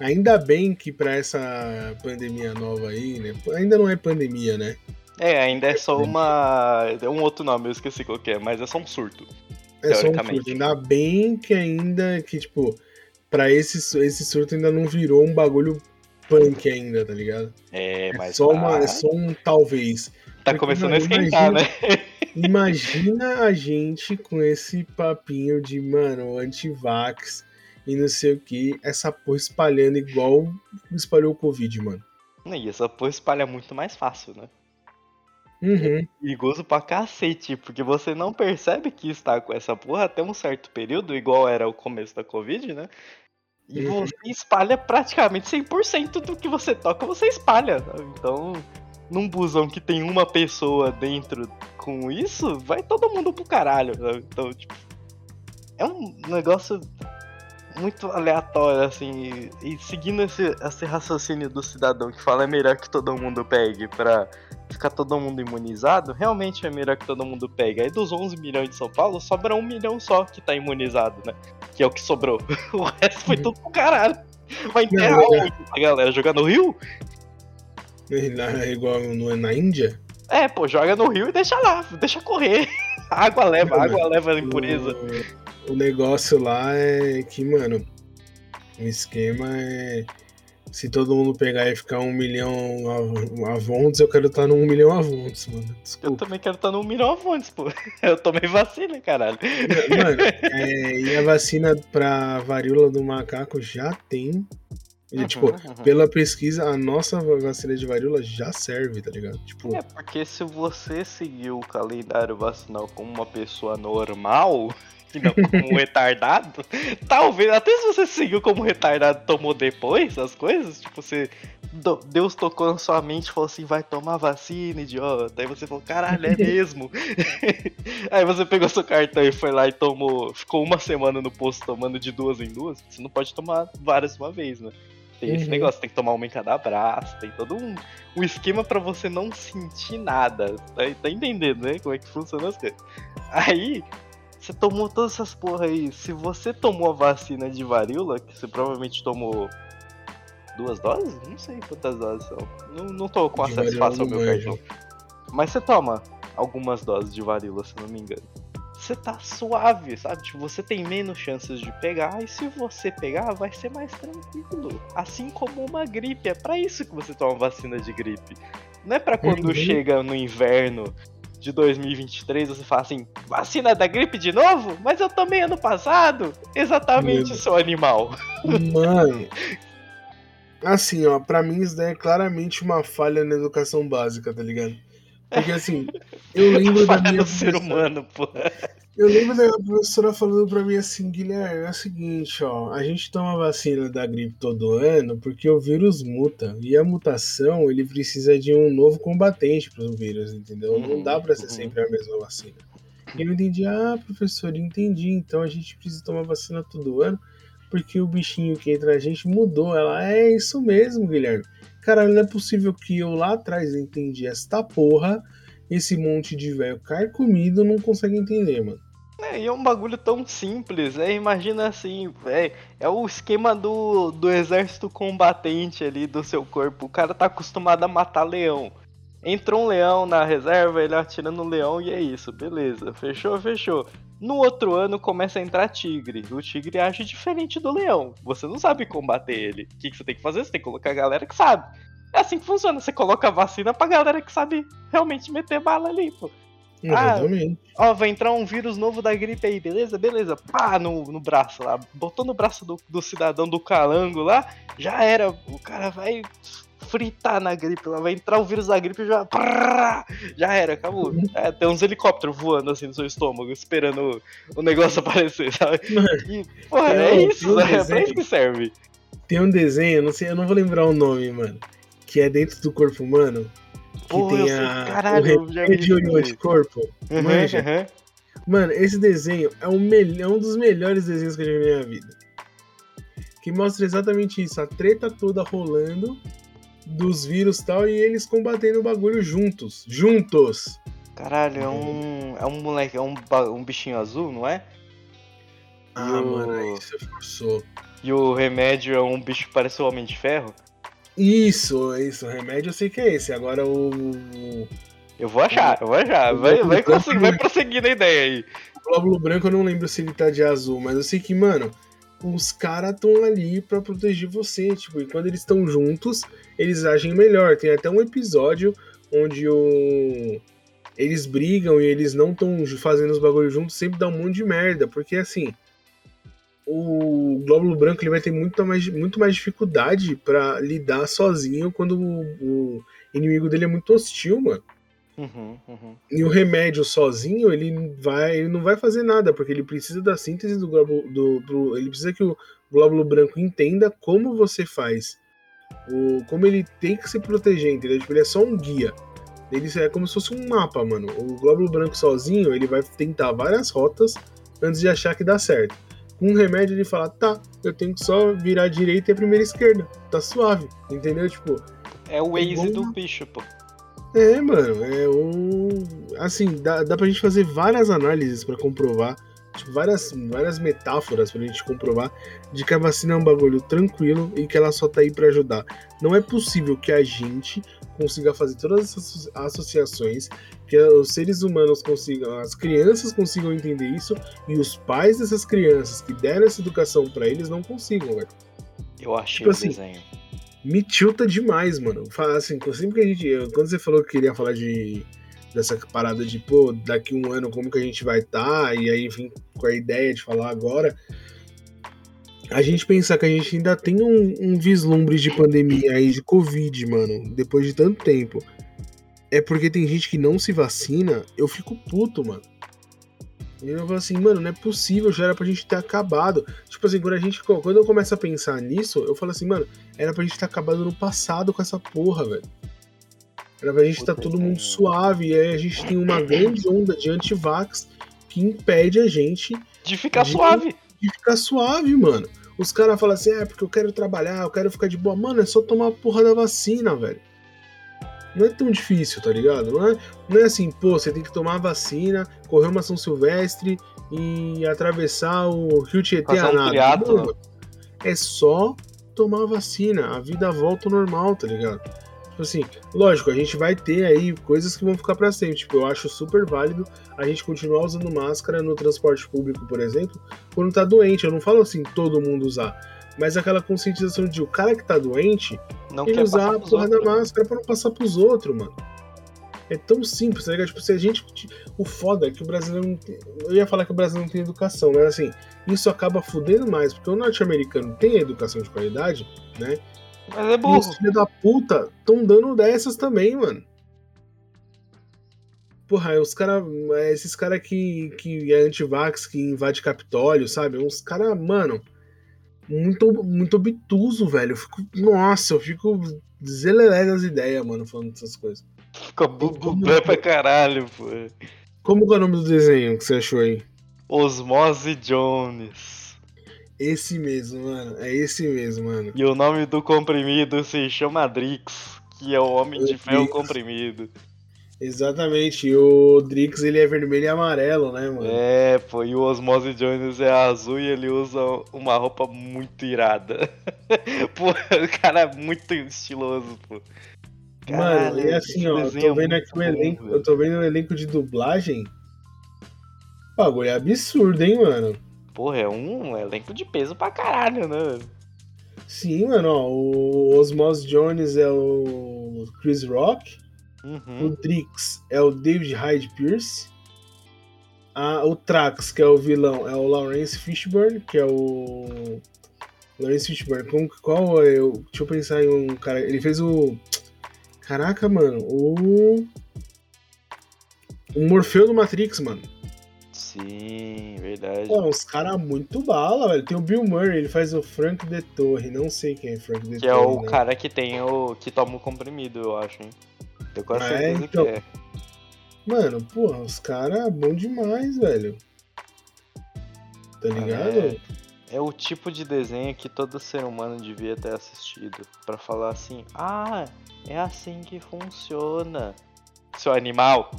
ainda bem que pra essa pandemia nova aí, né? Ainda não é pandemia, né? É, ainda é só uma. É um outro nome, eu esqueci qual é, mas é só um surto. É só um surto. Ainda bem que ainda, que, tipo, pra esse, esse surto ainda não virou um bagulho punk ainda, tá ligado? É, mas. É só, tá... uma, é só um talvez. Tá Porque, começando mano, a esquentar, imagina, né? imagina a gente com esse papinho de, mano, anti-vax e não sei o que, essa porra espalhando igual espalhou o Covid, mano. E essa porra espalha muito mais fácil, né? Uhum. É perigoso pra cacete, porque você não percebe que está com essa porra até um certo período, igual era o começo da Covid, né? E uhum. você espalha praticamente 100% do que você toca, você espalha. Então, num busão que tem uma pessoa dentro com isso, vai todo mundo pro caralho. Então, tipo, é um negócio muito aleatório, assim. E, seguindo esse, esse raciocínio do cidadão que fala é melhor que todo mundo pegue pra ficar todo mundo imunizado, realmente é melhor que todo mundo pegue. Aí dos 11 milhões de São Paulo, sobra um milhão só que tá imunizado, né? Que é o que sobrou. o resto foi tudo pro caralho. Vai enterrar onde a galera? Jogar no Rio? É igual no, na Índia? É, pô, joga no rio e deixa lá, deixa correr. A água leva, a água leva a impureza. O, o negócio lá é que, mano, o esquema é se todo mundo pegar e ficar um milhão avontes, eu quero estar num milhão avontes, mano. Desculpa. Eu também quero estar num milhão avontes, pô. Eu tomei vacina, caralho. Mano, é, e a vacina pra varíola do macaco já tem. E, uhum, tipo, uhum. pela pesquisa, a nossa vacina de varíola já serve, tá ligado? Tipo... É, porque se você seguir o calendário vacinal como uma pessoa normal, não como retardado, talvez, até se você seguiu como retardado tomou depois as coisas, tipo, você. Deus tocou na sua mente e falou assim, vai tomar vacina, idiota. Aí você falou, caralho, é mesmo. Aí você pegou seu cartão e foi lá e tomou. Ficou uma semana no posto tomando de duas em duas. Você não pode tomar várias uma vez, né? Tem uhum. esse negócio, tem que tomar uma em cada braço, tem todo um, um esquema para você não sentir nada. Tá, tá entendendo, né? Como é que funciona as coisas. Aí, você tomou todas essas porra aí. Se você tomou a vacina de varíola, que você provavelmente tomou duas doses? Não sei quantas doses são. Não, não tô com acesso fácil ao meu cartão. Mas você toma algumas doses de varíola, se não me engano. Você tá suave, sabe? Tipo, você tem menos chances de pegar, e se você pegar, vai ser mais tranquilo. Assim como uma gripe. É para isso que você toma vacina de gripe. Não é para quando uhum. chega no inverno de 2023 você fala assim: vacina da gripe de novo? Mas eu tomei ano passado. Exatamente, Meu... seu animal. Mano. Assim, ó, pra mim isso daí é claramente uma falha na educação básica, tá ligado? Porque assim, eu lembro da minha. ser humano, pô. Eu lembro da professora falando pra mim assim, Guilherme, é o seguinte, ó, a gente toma vacina da gripe todo ano porque o vírus muta. E a mutação, ele precisa de um novo combatente pro vírus, entendeu? Uhum, Não dá pra ser uhum. sempre a mesma vacina. E eu entendi, ah, professor, entendi. Então a gente precisa tomar vacina todo ano porque o bichinho que entra na gente mudou. Ela, é isso mesmo, Guilherme. Cara, não é possível que eu lá atrás entendi esta porra, esse monte de velho comido não consegue entender, mano. É, e é um bagulho tão simples, é, imagina assim, é, é o esquema do, do exército combatente ali do seu corpo. O cara tá acostumado a matar leão. Entrou um leão na reserva, ele atira no leão e é isso, beleza. Fechou, fechou. No outro ano começa a entrar tigre. O tigre age diferente do leão. Você não sabe combater ele. O que, que você tem que fazer? Você tem que colocar a galera que sabe. É assim que funciona. Você coloca a vacina pra galera que sabe realmente meter bala ali, pô. Exatamente. Ah, ó, vai entrar um vírus novo da gripe aí, beleza? Beleza. Pá, no, no braço lá. Botou no braço do, do cidadão do calango lá, já era. O cara vai fritar na gripe lá, vai entrar o vírus da gripe e já. Já era, acabou. É, tem uns helicópteros voando assim no seu estômago, esperando o, o negócio aparecer, sabe? E, porra, é isso, um é pra isso que serve. Tem um desenho, não sei, eu não vou lembrar o nome, mano. Que é dentro do corpo humano que tem a, caralho, o remédio de anticorpo. Uhum, Uhum. Mano, esse desenho é um, é um dos melhores desenhos que eu já vi na minha vida. que mostra exatamente isso, a treta toda rolando dos vírus e tal, e eles combatendo o bagulho juntos. Juntos! Caralho, é um. É um moleque, é um, um bichinho azul, não é? Ah, o... mano, aí você forçou. E o remédio é um bicho que parece o Homem de Ferro? Isso, isso. O remédio eu sei que é esse. Agora o. Eu vou achar, eu vou achar. Vai, vai, conseguir, vai prosseguir na ideia aí. O glóbulo branco eu não lembro se ele tá de azul, mas eu sei que, mano, os caras estão ali para proteger você. Tipo, e quando eles estão juntos, eles agem melhor. Tem até um episódio onde o. Eles brigam e eles não estão fazendo os bagulhos juntos, sempre dá um monte de merda. Porque assim, o glóbulo branco ele vai ter muito mais, muito mais dificuldade para lidar sozinho quando o, o, inimigo dele é muito hostil, mano. Uhum, uhum. E o remédio sozinho, ele, vai, ele não vai fazer nada, porque ele precisa da síntese do glóbulo. Do, do, ele precisa que o glóbulo branco entenda como você faz. O, como ele tem que se proteger, entendeu? Tipo, ele é só um guia. Ele é como se fosse um mapa, mano. O glóbulo branco sozinho, ele vai tentar várias rotas antes de achar que dá certo. Com um remédio ele fala, tá, eu tenho que só virar direita e a primeira esquerda. Tá suave, entendeu? Tipo. É o Waze é do bicho, pô. É, mano, é o. Assim, dá, dá pra gente fazer várias análises para comprovar, tipo, várias, várias metáforas pra gente comprovar de que a vacina é um bagulho tranquilo e que ela só tá aí para ajudar. Não é possível que a gente consiga fazer todas essas associações, que os seres humanos consigam, as crianças consigam entender isso e os pais dessas crianças que deram essa educação para eles não consigam, velho. Eu achei tipo o assim, desenho me tilta demais, mano. Assim, sempre que a gente. Quando você falou que queria falar de. Dessa parada de, pô, daqui um ano como que a gente vai estar, tá, e aí vim com a ideia de falar agora. A gente pensar que a gente ainda tem um, um vislumbre de pandemia aí, de Covid, mano, depois de tanto tempo. É porque tem gente que não se vacina, eu fico puto, mano. E eu falo assim, mano, não é possível, já era pra gente ter acabado. Tipo assim, quando a gente. Quando eu começo a pensar nisso, eu falo assim, mano, era pra gente ter acabado no passado com essa porra, velho. Pra gente tá todo mundo suave. E aí a gente tem uma grande onda de antivax que impede a gente. De ficar de, suave. De ficar suave, mano. Os caras falam assim, é porque eu quero trabalhar, eu quero ficar de boa. Mano, é só tomar a porra da vacina, velho. Não é tão difícil, tá ligado? Não é, não é assim, pô, você tem que tomar a vacina, correr uma São Silvestre e atravessar o Rio Tietê a nada. é só tomar a vacina, a vida volta ao normal, tá ligado? Tipo assim, lógico, a gente vai ter aí coisas que vão ficar para sempre. Tipo, eu acho super válido a gente continuar usando máscara no transporte público, por exemplo, quando tá doente. Eu não falo assim todo mundo usar mas aquela conscientização de o cara que tá doente, não ele usar a porra da máscara pra não passar pros outros, mano. É tão simples, tá ligado? Tipo, se a gente. O foda é que o brasileiro não tem... Eu ia falar que o brasileiro não tem educação, mas assim, isso acaba fudendo mais, porque o norte-americano tem a educação de qualidade, né? Mas é burro. E os filhos da puta estão dando dessas também, mano. Porra, os caras. Esses caras que, que é antivax, que invade Capitólio, sabe? Uns caras, mano muito, muito obtuso, velho. Eu fico, nossa, eu fico zelelé das ideias, mano, falando dessas coisas. Fica bububré pra caralho, pô. Como é o nome do desenho que você achou aí? Osmose Jones. Esse mesmo, mano. É esse mesmo, mano. E o nome do comprimido se chama Drix, que é o Homem o de Ferro comprimido. Exatamente, o Drix ele é vermelho e amarelo, né, mano? É, pô, e o Osmose Jones é azul e ele usa uma roupa muito irada. pô, o cara é muito estiloso, pô. Caralho, mano, e assim, ó, eu tô vendo aqui o elenco, eu tô vendo o elenco de dublagem. O bagulho é absurdo, hein, mano? Porra, é um elenco de peso pra caralho, né? Sim, mano, ó, o Osmose Jones é o Chris Rock. Uhum. O Drix é o David Hyde Pierce. Ah, o Trax, que é o vilão, é o Lawrence Fishburne, que é o. Lawrence Fishburne. Com, qual é o. Deixa eu pensar em um cara. Ele fez o. Caraca, mano. O. O Morfeu do Matrix, mano. Sim, verdade. Pô, uns caras muito bala, velho. Tem o Bill Murray, ele faz o Frank de Torre. Não sei quem é Frank de que Torre. Que é o né? cara que tem o. que toma o comprimido, eu acho, hein? Tenho quase certeza é, então... que é. Mano, porra, os caras é bom demais, velho. Tá ligado? É. é o tipo de desenho que todo ser humano devia ter assistido. para falar assim, ah, é assim que funciona. Seu animal.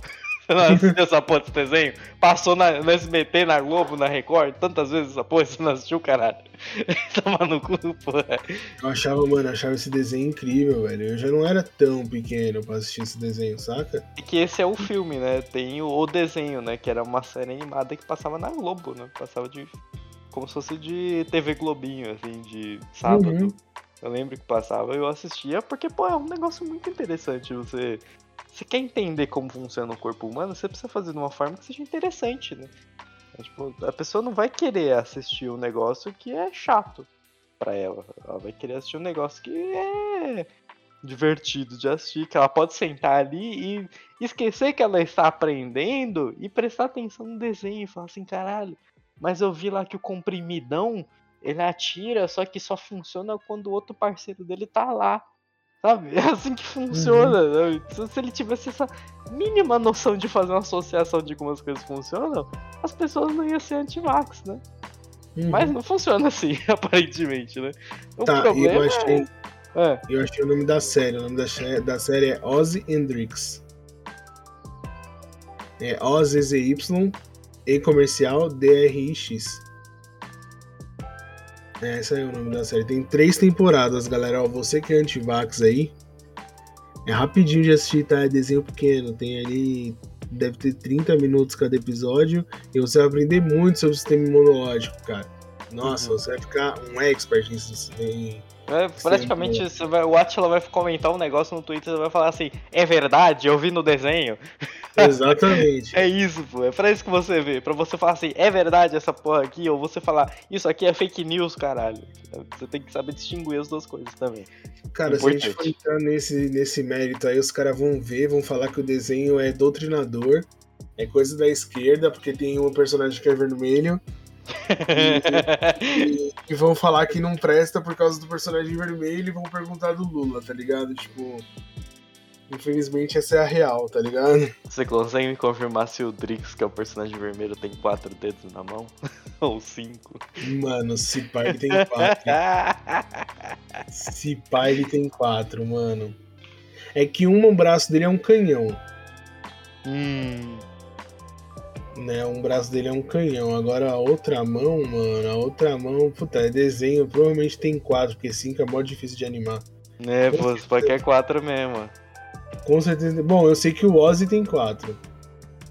Você não assistiu essa porra desse desenho? Passou na, no SBT, na Globo, na Record, tantas vezes essa porra, você não assistiu, caralho? Toma no cu, porra. Eu achava, mano, eu achava esse desenho incrível, velho. Eu já não era tão pequeno pra assistir esse desenho, saca? E que esse é o filme, né? Tem o, o desenho, né? Que era uma série animada que passava na Globo, né? Passava de. Como se fosse de TV Globinho, assim, de sábado. Uhum. Eu lembro que passava e eu assistia porque, pô, é um negócio muito interessante você você quer entender como funciona o corpo humano, você precisa fazer de uma forma que seja interessante, né? É, tipo, a pessoa não vai querer assistir um negócio que é chato para ela. Ela vai querer assistir um negócio que é divertido de assistir, que ela pode sentar ali e esquecer que ela está aprendendo e prestar atenção no desenho e falar assim, caralho, mas eu vi lá que o comprimidão ele atira, só que só funciona quando o outro parceiro dele tá lá. Sabe? É assim que funciona. Uhum. Se ele tivesse essa mínima noção de fazer uma associação de como as coisas funcionam, as pessoas não iam ser anti-vax, né? Uhum. Mas não funciona assim, aparentemente, né? O tá, problema eu achei, é... eu achei o nome da série. O nome da, da série é Ozzy Hendrix. É Ozzy ZY E comercial DRX. É, esse é o nome da série. Tem três temporadas, galera. Ó, você que é anti-vax aí, é rapidinho de assistir, tá? É desenho pequeno. Tem ali. Deve ter 30 minutos cada episódio. E você vai aprender muito sobre o sistema imunológico, cara. Nossa, uhum. você vai ficar um expert em, é, praticamente vai, o Atila vai comentar um negócio no Twitter e vai falar assim: é verdade, eu vi no desenho. Exatamente. é isso, pô. É pra isso que você vê. Pra você falar assim: é verdade essa porra aqui, ou você falar: isso aqui é fake news, caralho. Você tem que saber distinguir as duas coisas também. Cara, Importante. se a gente for entrar nesse, nesse mérito aí, os caras vão ver, vão falar que o desenho é doutrinador, é coisa da esquerda, porque tem um personagem que é vermelho e, e, vão falar que não presta por causa do personagem vermelho e vão perguntar do Lula, tá ligado? Tipo. Infelizmente essa é a real, tá ligado? Você consegue me confirmar se o Drix, que é o personagem vermelho, tem quatro dedos na mão? Ou cinco? Mano, se pai ele tem quatro. se pai ele tem quatro, mano. É que um braço dele é um canhão. Hum né? Um braço dele é um canhão. Agora a outra mão, mano, a outra mão, puta, é desenho. Provavelmente tem quatro, porque cinco é mó difícil de animar. É, pô, você pode quer quatro mesmo. Com certeza. Bom, eu sei que o Ozzy tem quatro.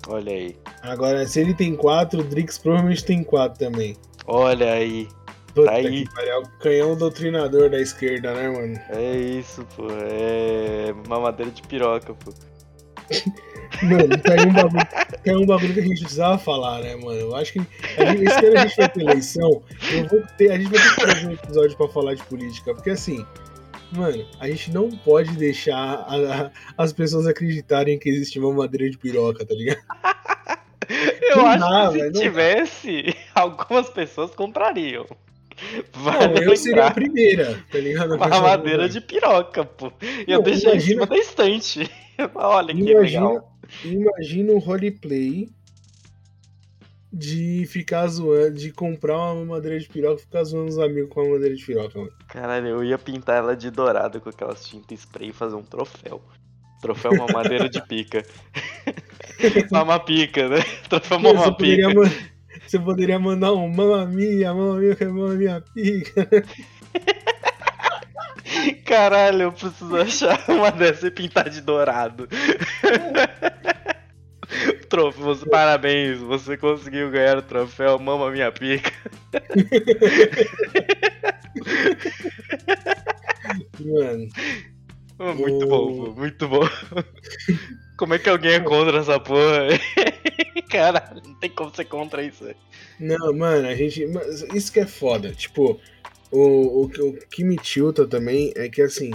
Olha aí. Agora, se ele tem quatro, o Drix provavelmente tem quatro também. Olha aí. Puta tá aí. É o canhão doutrinador da esquerda, né, mano? É isso, pô. É mamadeira de piroca, pô. Mano, tem um, bagulho, um bagulho que a gente precisava falar, né, mano? Eu acho que gente, esse ano a gente vai ter eleição. Eu vou ter, a gente vai ter que fazer um episódio pra falar de política. Porque assim, mano, a gente não pode deixar a, a, as pessoas acreditarem que existe uma madeira de piroca, tá ligado? Eu não acho dá, que se tivesse, algumas pessoas comprariam. Vai não, eu seria a primeira, tá ligado? Uma madeira de piroca, pô. E eu deixei imagina... em cima da estante. Olha que imagina, legal. Imagina um roleplay de ficar zoando, de comprar uma madeira de piroca e ficar zoando os amigos com a madeira de piroca, mano. Caralho, eu ia pintar ela de dourado com aquelas tinta spray e fazer um troféu. Troféu uma madeira de pica. Mama pica, né? Troféu mama pica. Você poderia mandar um mamma mia, mamma mia, mamma mia pica. Caralho, eu preciso achar uma dessa e pintar de dourado. Troféu, você, parabéns, você conseguiu ganhar o troféu Mama Minha Pica. Mano. Muito bom, muito bom. Como é que alguém é contra essa porra? Caralho, não tem como ser contra isso. Não, mano, a gente. Isso que é foda. Tipo, o, o, o que me tilta também é que, assim,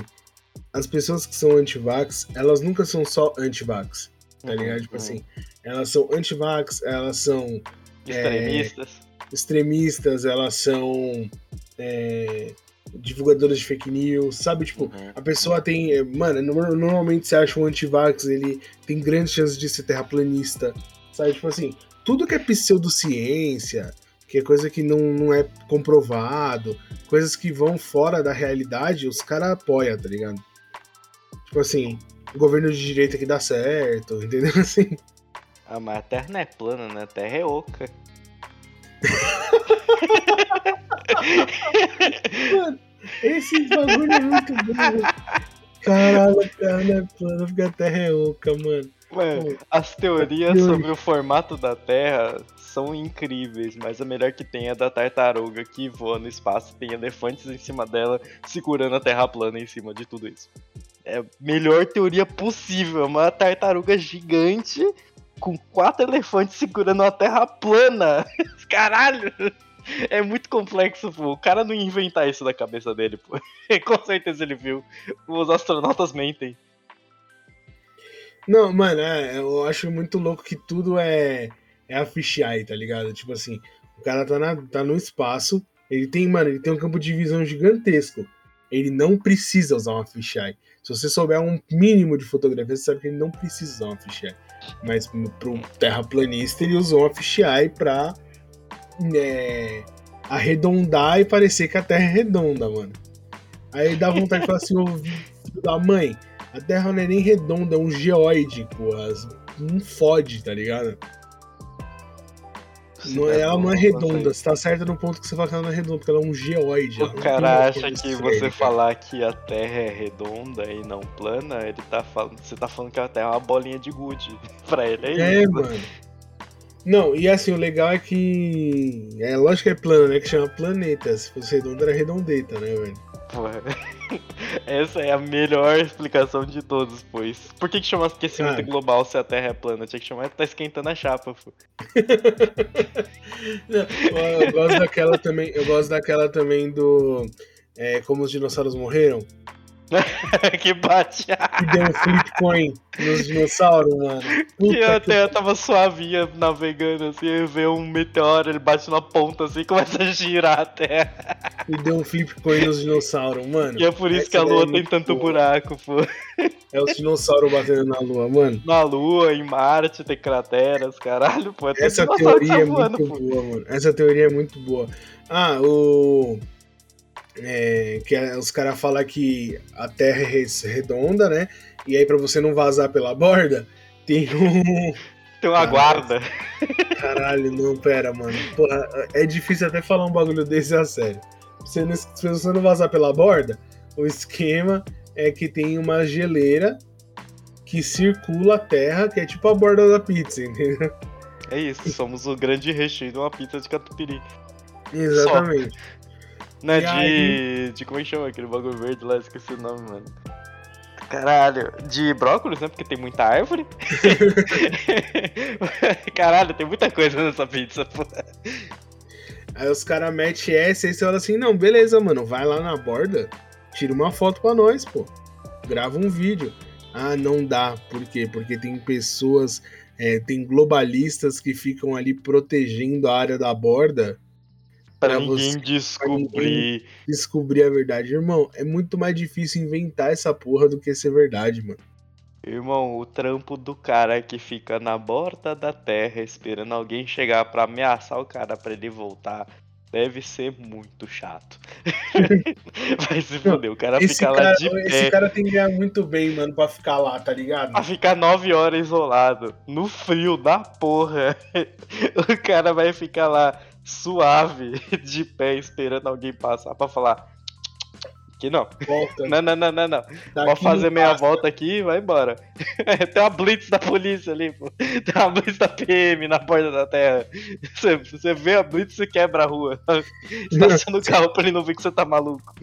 as pessoas que são anti-vax, elas nunca são só anti-vax, tá uhum, ligado? Tipo uhum. assim, elas são anti-vax, elas são. Extremistas. É, extremistas, elas são. É, divulgadoras de fake news, sabe? Tipo, uhum. a pessoa tem. É, mano, normalmente você acha um anti-vax, ele tem grandes chances de ser terraplanista, sabe? Tipo assim, tudo que é pseudociência, que é coisa que não, não é comprovado, coisas que vão fora da realidade, os caras apoiam, tá ligado? Tipo assim, governo de direita que dá certo, entendeu? Assim. Ah, mas a Terra não é plana, né? A Terra é oca. Mano, esse bagulho é muito bom. Caralho, a Terra não é plana porque a Terra é oca, mano. Mano, as teorias sobre o formato da Terra são incríveis, mas a melhor que tem é da tartaruga que voa no espaço, tem elefantes em cima dela, segurando a Terra plana em cima de tudo isso. É a melhor teoria possível, uma tartaruga gigante com quatro elefantes segurando a Terra plana. Caralho! É muito complexo, pô. O cara não inventar isso na cabeça dele, pô. Com certeza ele viu. Os astronautas mentem. Não, mano, é, eu acho muito louco que tudo é, é a fisheye, tá ligado? Tipo assim, o cara tá, na, tá no espaço, ele tem, mano, ele tem um campo de visão gigantesco. Ele não precisa usar uma fisheye. Se você souber um mínimo de fotografia, você sabe que ele não precisa usar uma fisheye. Mas pro terraplanista, ele usou uma fisheye pra é, arredondar e parecer que a Terra é redonda, mano. Aí dá vontade de falar assim, ô da mãe, a Terra não é nem redonda, é um geoide, porra. Não fode, tá ligado? Não é, ela não é redonda, você tá certo no ponto que você fala que ela não é redonda, porque ela é um geoide. O cara acha que você falar que a Terra é redonda e não plana, ele tá falando. Você tá falando que a Terra é uma bolinha de gude. pra ele é, é isso. mano. Não, e assim, o legal é que. É lógico que é plana, né? Que chama planeta. Se fosse redonda, era redondeta, né, velho? Porra. Essa é a melhor explicação de todos, pois. Por que, que chama aquecimento ah. global se a Terra é plana? Tinha que chamar tá esquentando a chapa, pô. Não, eu gosto daquela também. Eu gosto daquela também do. É, como os dinossauros morreram. que bate. Que deu um flip coin nos dinossauros, mano. Puta que a Terra tava suavinha navegando assim, e vê um meteoro, ele bate na ponta assim e começa a girar a Terra. E deu um flip coin nos dinossauros, mano. E é por isso que a Lua é tem tanto boa. buraco, pô. É os dinossauros batendo na Lua, mano. Na Lua, em Marte, tem crateras, caralho, pô. É Essa teoria é muito pô. boa, mano. Essa teoria é muito boa. Ah, o. É, que é, os caras falam que a Terra é redonda, né? E aí, para você não vazar pela borda, tem um. Tem uma guarda. Caralho, não, pera, mano. Porra, é difícil até falar um bagulho desse a sério. Você não, se você não vazar pela borda, o esquema é que tem uma geleira que circula a terra, que é tipo a borda da pizza, entendeu? É isso, somos o grande recheio de uma pizza de catupiry. Exatamente. Só. Né, de, aí... de. Como é que chama aquele bagulho verde lá? Esqueci o nome, mano. Caralho, de brócolis, né? Porque tem muita árvore. Caralho, tem muita coisa nessa pizza, pô. Aí os caras metem essa e você fala assim: não, beleza, mano, vai lá na borda, tira uma foto pra nós, pô. Grava um vídeo. Ah, não dá. Por quê? Porque tem pessoas, é, tem globalistas que ficam ali protegendo a área da borda Pra, pra ninguém descobrir. Ninguém descobrir a verdade. Irmão, é muito mais difícil inventar essa porra do que ser verdade, mano. Irmão, o trampo do cara que fica na borda da terra esperando alguém chegar para ameaçar o cara para ele voltar deve ser muito chato. Vai se fuder, o cara esse fica cara, lá de pé. Esse cara tem que ganhar muito bem, mano, pra ficar lá, tá ligado? Pra ficar nove horas isolado, no frio da porra. O cara vai ficar lá suave, de pé, esperando alguém passar pra falar. Que não. Volta. Não, não, não, não, não. Pode fazer meia passa. volta aqui e vai embora. Tem uma blitz da polícia ali, pô. Tem uma blitz da PM na porta da terra. Você, você vê a blitz e quebra a rua. Estaciona o carro pra ele não ver que você tá maluco.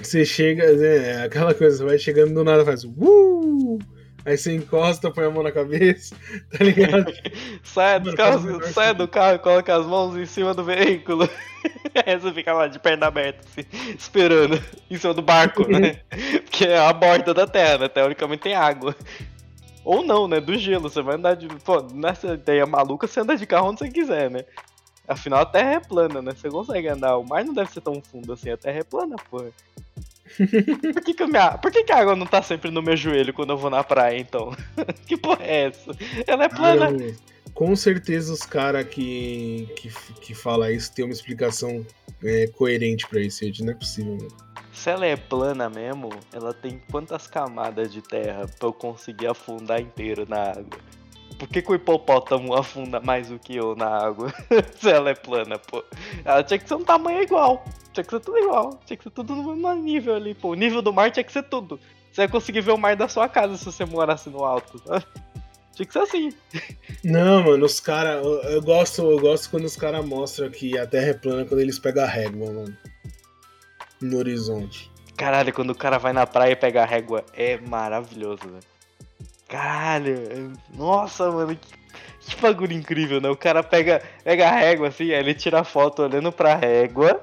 Você chega, é aquela coisa, você vai chegando do nada faz. Uh! Aí você encosta, põe a mão na cabeça, tá ligado? sai, do carro, sai do carro e coloca as mãos em cima do veículo. Aí você fica lá de perna aberta, assim, esperando, em cima do barco, né? Porque é a borda da terra, né? Teoricamente tem água. Ou não, né? Do gelo. Você vai andar de. Pô, nessa ideia maluca, você anda de carro onde você quiser, né? Afinal, a terra é plana, né? Você consegue andar. O mar não deve ser tão fundo assim. A terra é plana, porra. Por que, que, minha... Por que, que, a água não tá sempre no meu joelho quando eu vou na praia, então? que porra é essa? Ela é plana. com certeza os caras que, que, que fala isso tem uma explicação é, coerente para isso, não é possível. Mano. Se ela é plana mesmo, ela tem quantas camadas de terra pra eu conseguir afundar inteiro na água? Por que, que o hipopótamo afunda mais do que eu na água? Se ela é plana, pô. Ela tinha que ser um tamanho igual. Tinha que ser tudo igual. Tinha que ser tudo no mesmo nível ali, pô. O nível do mar tinha que ser tudo. Você ia conseguir ver o mar da sua casa se você morasse no alto. Tinha que ser assim. Não, mano, os caras. Eu, eu, gosto, eu gosto quando os caras mostram que a Terra é plana quando eles pegam a régua, mano. No horizonte. Caralho, quando o cara vai na praia e pega a régua, é maravilhoso, velho. Caralho, nossa, mano, que, que bagulho incrível, né? O cara pega, pega a régua assim, aí ele tira a foto olhando pra régua,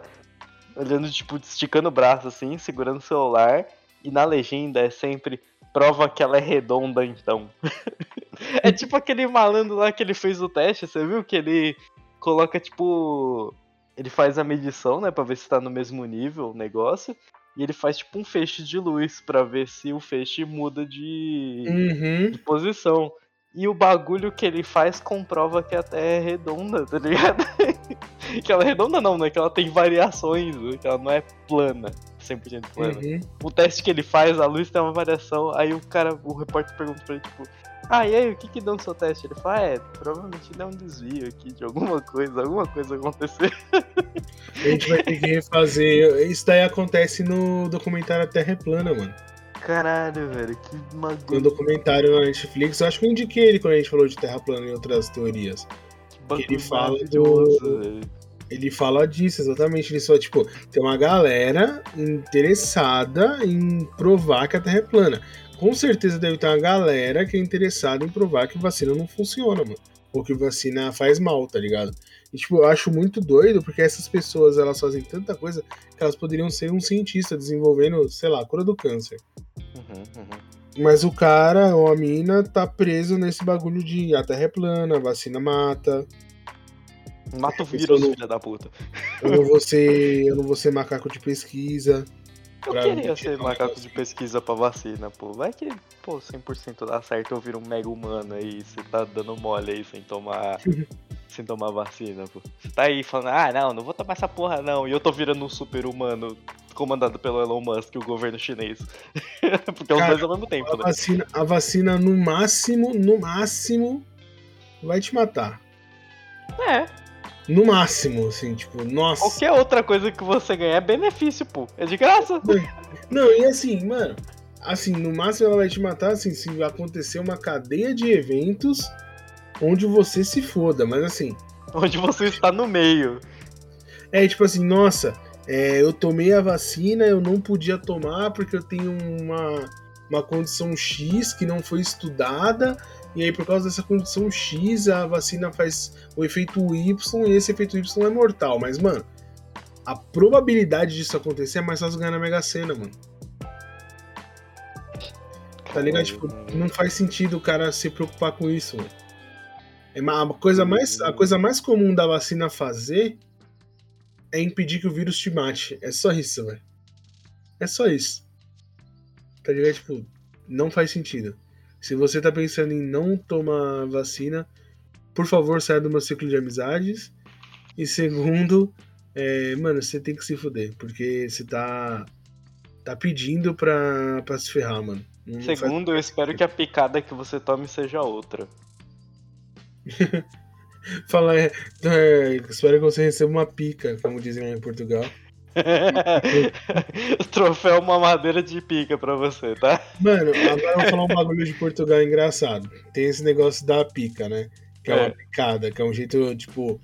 olhando, tipo, esticando o braço assim, segurando o celular, e na legenda é sempre prova que ela é redonda, então. é tipo aquele malandro lá que ele fez o teste, você viu? Que ele coloca, tipo. Ele faz a medição, né? Pra ver se tá no mesmo nível o negócio. E ele faz tipo um feixe de luz para ver se o feixe muda de, uhum. de posição. E o bagulho que ele faz comprova que a Terra é redonda, tá ligado? que ela é redonda não, né? Que ela tem variações, né? que ela não é plana, 100% plana. Uhum. O teste que ele faz, a luz tem uma variação, aí o cara, o repórter pergunta pra ele, tipo, ah, e aí, o que que deu no seu teste? Ele fala, é, provavelmente deu um desvio aqui de alguma coisa, alguma coisa aconteceu. A gente vai ter que refazer. Isso daí acontece no documentário A Terra é Plana, mano. Caralho, velho, que maluco. No documentário na Netflix, eu acho que eu indiquei ele quando a gente falou de Terra plana e outras teorias. Que, que ele fala do. Ele fala disso, exatamente. Ele só, tipo, tem uma galera interessada em provar que a Terra é plana. Com certeza deve ter uma galera que é interessada em provar que vacina não funciona, mano. Ou que vacina faz mal, tá ligado? E, tipo, eu acho muito doido porque essas pessoas elas fazem tanta coisa que elas poderiam ser um cientista desenvolvendo, sei lá, cura do câncer. Uhum, uhum. Mas o cara ou a mina tá preso nesse bagulho de a terra é plana, a vacina mata. Mata o vírus, filha da puta. Eu não vou ser, eu não vou ser macaco de pesquisa. Eu queria ser macaco de pesquisa pra vacina, pô. Vai que, pô, 100% dá certo eu vir um mega humano aí, você tá dando mole aí sem tomar sem tomar vacina, pô. Você tá aí falando, ah, não, não vou tomar essa porra não. E eu tô virando um super humano comandado pelo Elon Musk e o governo chinês. Porque Cara, os dois ao mesmo tempo, a né? Vacina, a vacina, no máximo, no máximo, vai te matar. É. No máximo, assim, tipo, nossa. Qualquer outra coisa que você ganhar é benefício, pô. É de graça. Não, e assim, mano, assim, no máximo ela vai te matar, assim, se acontecer uma cadeia de eventos onde você se foda, mas assim. Onde você está no meio. É tipo assim, nossa, é, eu tomei a vacina, eu não podia tomar porque eu tenho uma, uma condição X que não foi estudada, e aí por causa dessa condição X a vacina faz o efeito Y e esse efeito Y é mortal. Mas, mano, a probabilidade disso acontecer é mais fácil ganhar na Mega Sena, mano. Tá ligado? Tipo, não faz sentido o cara se preocupar com isso, mano. É a coisa mais, a coisa mais comum da vacina fazer é impedir que o vírus te mate. É só isso, velho. É só isso. Tá ligado? Tipo, não faz sentido. Se você tá pensando em não tomar vacina, por favor, saia do meu ciclo de amizades. E segundo, é, mano, você tem que se fuder, porque você tá tá pedindo pra, pra se ferrar, mano. Não segundo, faz... eu espero que a picada que você tome seja outra. Fala, é, é, espero que você receba uma pica, como dizem lá em Portugal. o troféu uma madeira de pica pra você, tá? Mano, agora eu vou falar um bagulho de Portugal engraçado. Tem esse negócio da pica, né? Que é, é uma picada, que é um jeito, tipo,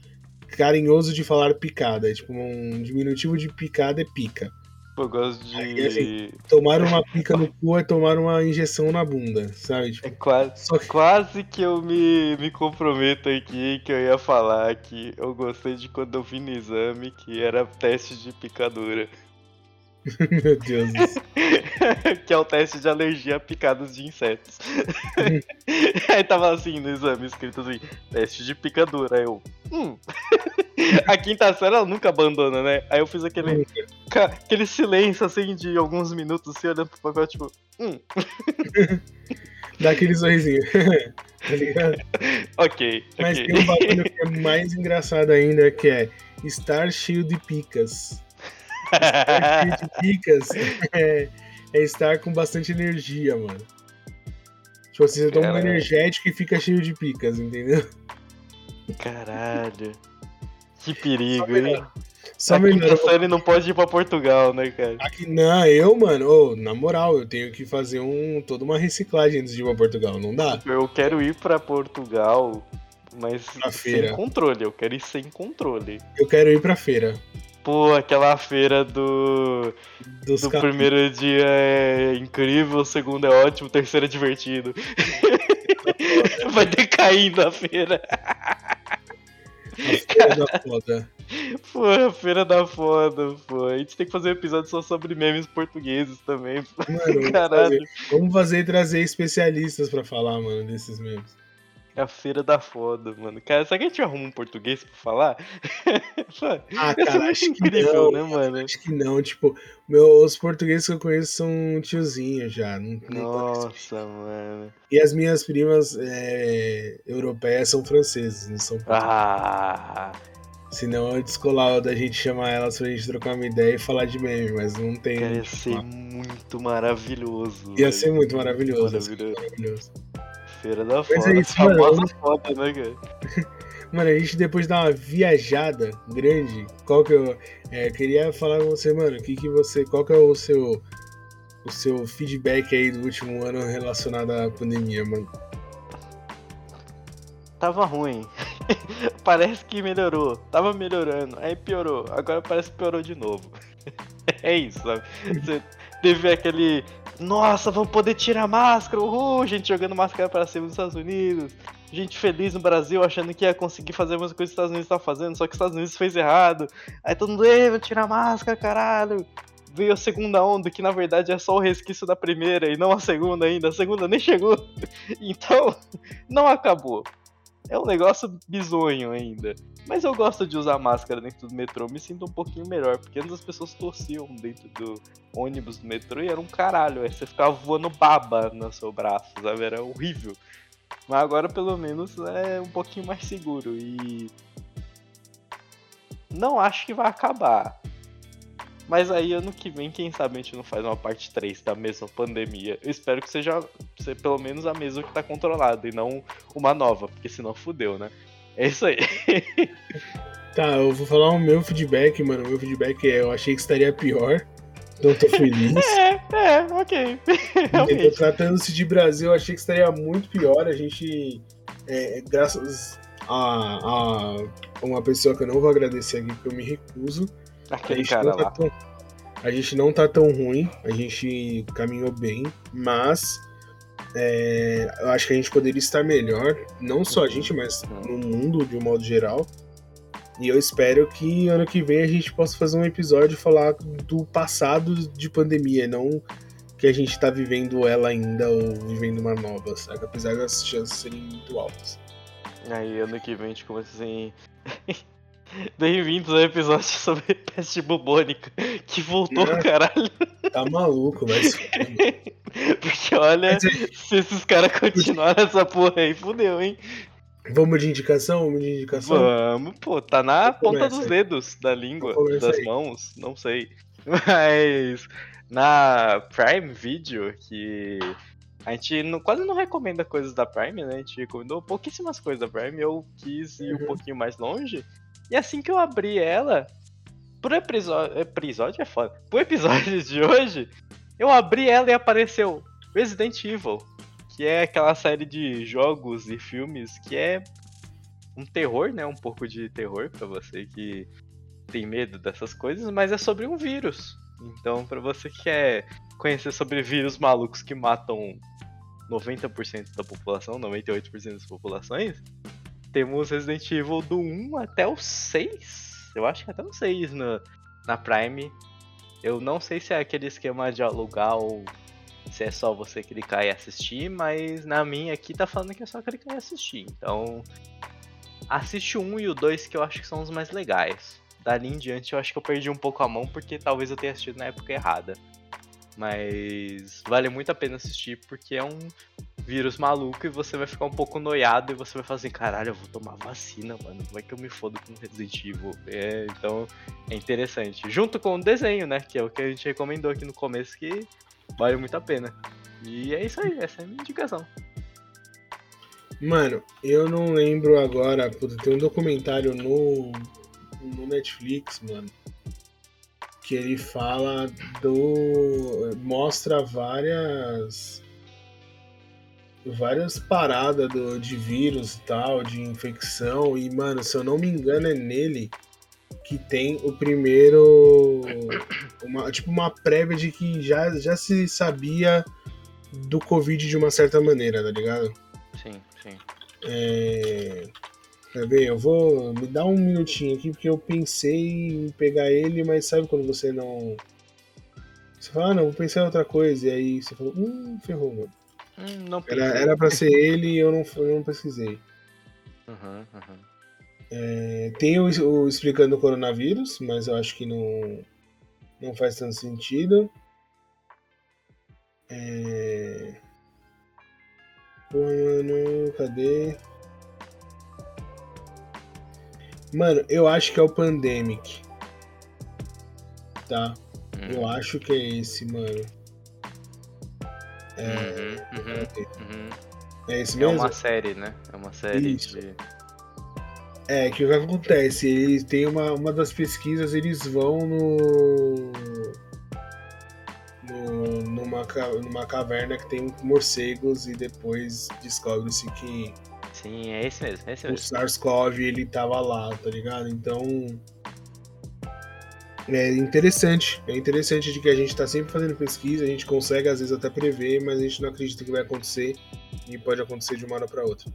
carinhoso de falar picada. É tipo, um diminutivo de picada é pica. Eu gosto de. Assim, tomar uma pica no cu é tomar uma injeção na bunda, sabe? Tipo, é quase, que... quase que eu me, me comprometo aqui que eu ia falar que eu gostei de quando eu vi no exame que era teste de picadura. Meu Deus. que é o teste de alergia a picadas de insetos. Aí tava assim no exame, escrito assim, teste de picadura. Aí eu, hum. a quinta série ela nunca abandona, né? Aí eu fiz aquele, aquele silêncio assim de alguns minutos, assim, olhando pro papel, tipo, hum. Dá aquele sorrisinho. tá ligado? ok. Mas okay. tem um bagulho que é mais engraçado ainda, que é estar cheio de picas. Estar cheio de picas é, é estar com bastante energia, mano. Tipo assim, você toma um energético e fica cheio de picas, entendeu? Caralho. Que perigo, hein? Só melhor. série não pode ir pra Portugal, né, cara? Aqui, não, eu, mano, oh, na moral, eu tenho que fazer um, toda uma reciclagem antes de ir pra Portugal, não dá? Eu quero ir pra Portugal, mas Pra sem feira. controle. Eu quero ir sem controle. Eu quero ir pra feira. Pô, aquela feira do. Dos do ca- primeiro dia é incrível, o segundo é ótimo, o terceiro é divertido. Vai decaindo a feira. Feira da foda. Pô, a feira da foda, pô. A gente tem que fazer um episódio só sobre memes portugueses também. Mano, vamos Caralho. fazer, vamos fazer e trazer especialistas pra falar, mano, desses memes. É a feira da foda, mano. Cara, será que a gente arruma um português pra falar? Ah, cara, acho que incrível, não. né, mano? Acho que não, tipo, meu, os portugueses que eu conheço são tiozinhos já. Não, não Nossa, mano. E as minhas primas é, europeias são franceses, não são portugueses. Ah, Senão eu descolava da gente chamar elas pra gente trocar uma ideia e falar de meme, mas não tem. cara, ia ser falar. muito maravilhoso. Ia velho. ser muito maravilhoso. ser Maravilhoso. Feira da Mas é isso, mano. famosa foda, né, cara? Mano, a gente depois dá uma viajada grande. Qual que eu é, queria falar com você, mano? Que que você, qual que é o seu o seu feedback aí do último ano relacionado à pandemia, mano? Tava ruim. parece que melhorou. Tava melhorando. Aí piorou. Agora parece que piorou de novo. é isso, sabe? Você teve aquele. Nossa, vamos poder tirar máscara. Uhul, gente jogando máscara pra cima nos Estados Unidos. Gente feliz no Brasil achando que ia conseguir fazer a mesma coisa que os Estados Unidos tá fazendo, só que os Estados Unidos fez errado. Aí todo mundo, ei, vou tirar máscara, caralho. Veio a segunda onda, que na verdade é só o resquício da primeira e não a segunda ainda. A segunda nem chegou. Então, não acabou. É um negócio bizonho ainda. Mas eu gosto de usar máscara dentro do metrô, me sinto um pouquinho melhor, porque antes as pessoas tossiam dentro do ônibus do metrô e era um caralho, aí você ficava voando baba no seu braço, sabe? Era horrível. Mas agora pelo menos é um pouquinho mais seguro e. Não acho que vai acabar. Mas aí ano que vem, quem sabe a gente não faz uma parte 3 da mesma pandemia. Eu espero que seja, seja pelo menos a mesma que tá controlada e não uma nova, porque senão fudeu, né? É isso aí. Tá, eu vou falar o meu feedback, mano. O meu feedback é: eu achei que estaria pior. Então eu tô feliz. É, é, ok. Então, tratando-se de Brasil, eu achei que estaria muito pior. A gente, é, graças a, a uma pessoa que eu não vou agradecer aqui, porque eu me recuso, Aquele gente, cara tá lá. tão, a gente não tá tão ruim, a gente caminhou bem, mas é, eu acho que a gente poderia estar melhor, não só a gente, mas no mundo de um modo geral. E eu espero que ano que vem a gente possa fazer um episódio e falar do passado de pandemia, não que a gente tá vivendo ela ainda ou vivendo uma nova, sabe? Apesar das chances serem muito altas. Aí ano que vem a gente começa assim. Bem-vindos ao episódio sobre peste bubônica, que voltou, É. caralho. Tá maluco, mas. Porque olha, Mas é- se esses caras continuarem essa porra aí, fudeu, hein? Vamos de indicação? Vamos de indicação? Vamos, pô, tá na ponta dos aí. dedos da língua, das aí. mãos, não sei. Mas na Prime Video, que a gente não- quase não recomenda coisas da Prime, né? A gente recomendou pouquíssimas coisas da Prime, eu quis ir um Uhum. pouquinho mais longe. E assim que eu abri ela, pro episódio. Episódio é foda. Pro episódio de hoje, eu abri ela e apareceu Resident Evil, que é aquela série de jogos e filmes que é um terror, né? Um pouco de terror pra você que tem medo dessas coisas, mas é sobre um vírus. Então, pra você que quer conhecer sobre vírus malucos que matam 90% da população, 98% das populações, temos Resident Evil do 1 até o 6. Eu acho que até o 6 na, na Prime. Eu não sei se é aquele esquema de alugar ou se é só você clicar e assistir, mas na minha aqui tá falando que é só clicar e assistir. Então, assiste o 1 e o 2 que eu acho que são os mais legais. Dali em diante eu acho que eu perdi um pouco a mão porque talvez eu tenha assistido na época errada. Mas vale muito a pena assistir porque é um vírus maluco e você vai ficar um pouco noiado e você vai falar assim, caralho, eu vou tomar vacina, mano. Vai que eu me fodo com Resident Evil. É, então é interessante. Junto com o desenho, né? Que é o que a gente recomendou aqui no começo, que vale muito a pena. E é isso aí, essa é a minha indicação. Mano, eu não lembro agora. Tem um documentário no, no Netflix, mano. Que ele fala do. mostra várias. Várias paradas do, de vírus e tal, de infecção. E, mano, se eu não me engano, é nele que tem o primeiro. Uma, tipo, uma prévia de que já, já se sabia do Covid de uma certa maneira, tá ligado? Sim, sim. É... Quer ver? Eu vou. Me dar um minutinho aqui, porque eu pensei em pegar ele, mas sabe quando você não. Você fala, ah, não, vou pensar em outra coisa, e aí você falou, hum, ferrou, mano. Hum, não era, era pra ser ele e eu não, eu não pesquisei. Uhum, uhum. É, tem o, o, explicando o coronavírus, mas eu acho que não, não faz tanto sentido. É... Pô, mano, cadê? Mano, eu acho que é o Pandemic. Tá? Hum. Eu acho que é esse, mano. É, uhum, uhum, uhum. é esse mesmo? É uma série, né? É uma série Isso. de. É, que o que acontece? Eles têm uma, uma das pesquisas, eles vão no numa, numa caverna que tem morcegos e depois descobre-se que. Sim, é esse mesmo, é esse mesmo. O SARS-CoV ele tava lá, tá ligado? Então. É interessante, é interessante de que a gente está sempre fazendo pesquisa, a gente consegue às vezes até prever, mas a gente não acredita que vai acontecer e pode acontecer de uma hora para outra.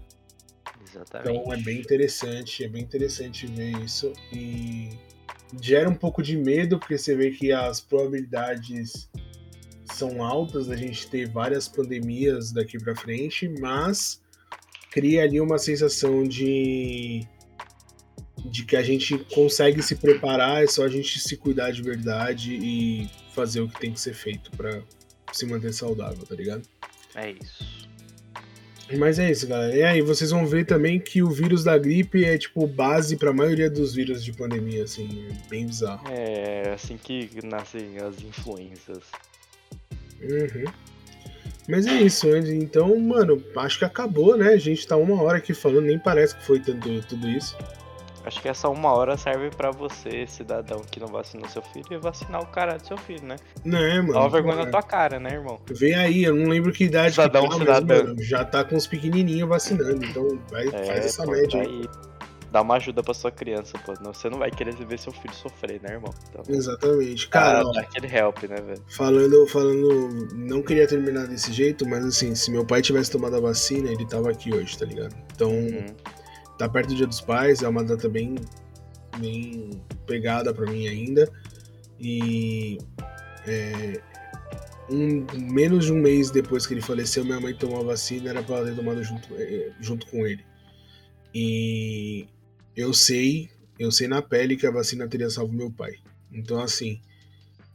Exatamente. Então é bem interessante, é bem interessante ver isso e gera um pouco de medo porque você vê que as probabilidades são altas a gente ter várias pandemias daqui para frente, mas cria ali uma sensação de de que a gente consegue se preparar, é só a gente se cuidar de verdade e fazer o que tem que ser feito para se manter saudável, tá ligado? É isso. Mas é isso, galera. E aí, vocês vão ver também que o vírus da gripe é, tipo, base para a maioria dos vírus de pandemia, assim, é bem bizarro. É, assim que nascem as influências. Uhum. Mas é isso, então, mano, acho que acabou, né? A gente tá uma hora aqui falando, nem parece que foi tanto, tudo isso. Acho que essa uma hora serve para você, cidadão que não vacinou seu filho, e vacinar o cara do seu filho, né? Né, mano. Dá uma vergonha na tua cara, né, irmão? Vem aí, eu não lembro que idade cidadão, que tá, cidadão. mano, já tá com os pequenininhos vacinando, então vai, é, faz essa pô, média aí. aí dá uma ajuda pra sua criança, pô. Não, você não vai querer ver seu filho sofrer, né, irmão? Então, Exatamente. Cara, dá aquele help, né, velho? Falando, falando, não queria terminar desse jeito, mas assim, se meu pai tivesse tomado a vacina, ele tava aqui hoje, tá ligado? Então, uhum. Tá perto do Dia dos Pais, é uma data bem, bem pegada pra mim ainda. E é, um, menos de um mês depois que ele faleceu, minha mãe tomou a vacina, era pra ela ter tomado junto, é, junto com ele. E eu sei, eu sei na pele que a vacina teria salvo meu pai. Então, assim,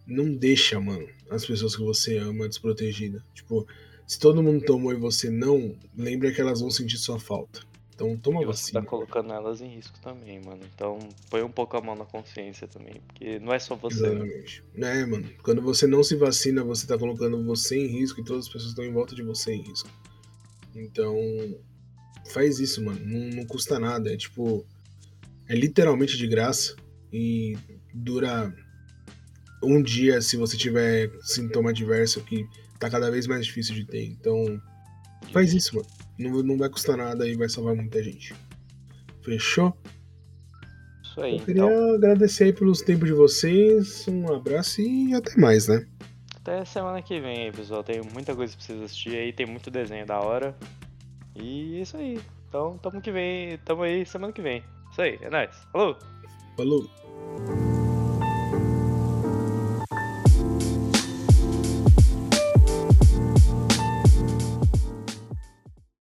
não deixa, mano, as pessoas que você ama desprotegida. Tipo, se todo mundo tomou e você não, lembra que elas vão sentir sua falta. Então toma e você tá colocando elas em risco também, mano. Então põe um pouco a mão na consciência também, porque não é só você. Né? Exatamente. Né? É, mano. Quando você não se vacina, você tá colocando você em risco e todas as pessoas estão em volta de você em risco. Então, faz isso, mano. Não, não custa nada. É tipo, é literalmente de graça e dura um dia se você tiver sintoma adverso que tá cada vez mais difícil de ter. Então, faz isso, mano. Não, não vai custar nada e vai salvar muita gente. Fechou? Isso aí. Eu queria então. agradecer aí pelos tempos de vocês. Um abraço e até mais, né? Até semana que vem, pessoal. Tem muita coisa pra vocês assistir aí, tem muito desenho da hora. E é isso aí. Então, tamo que vem, tamo aí semana que vem. Isso aí, é nóis. Falou! Falou!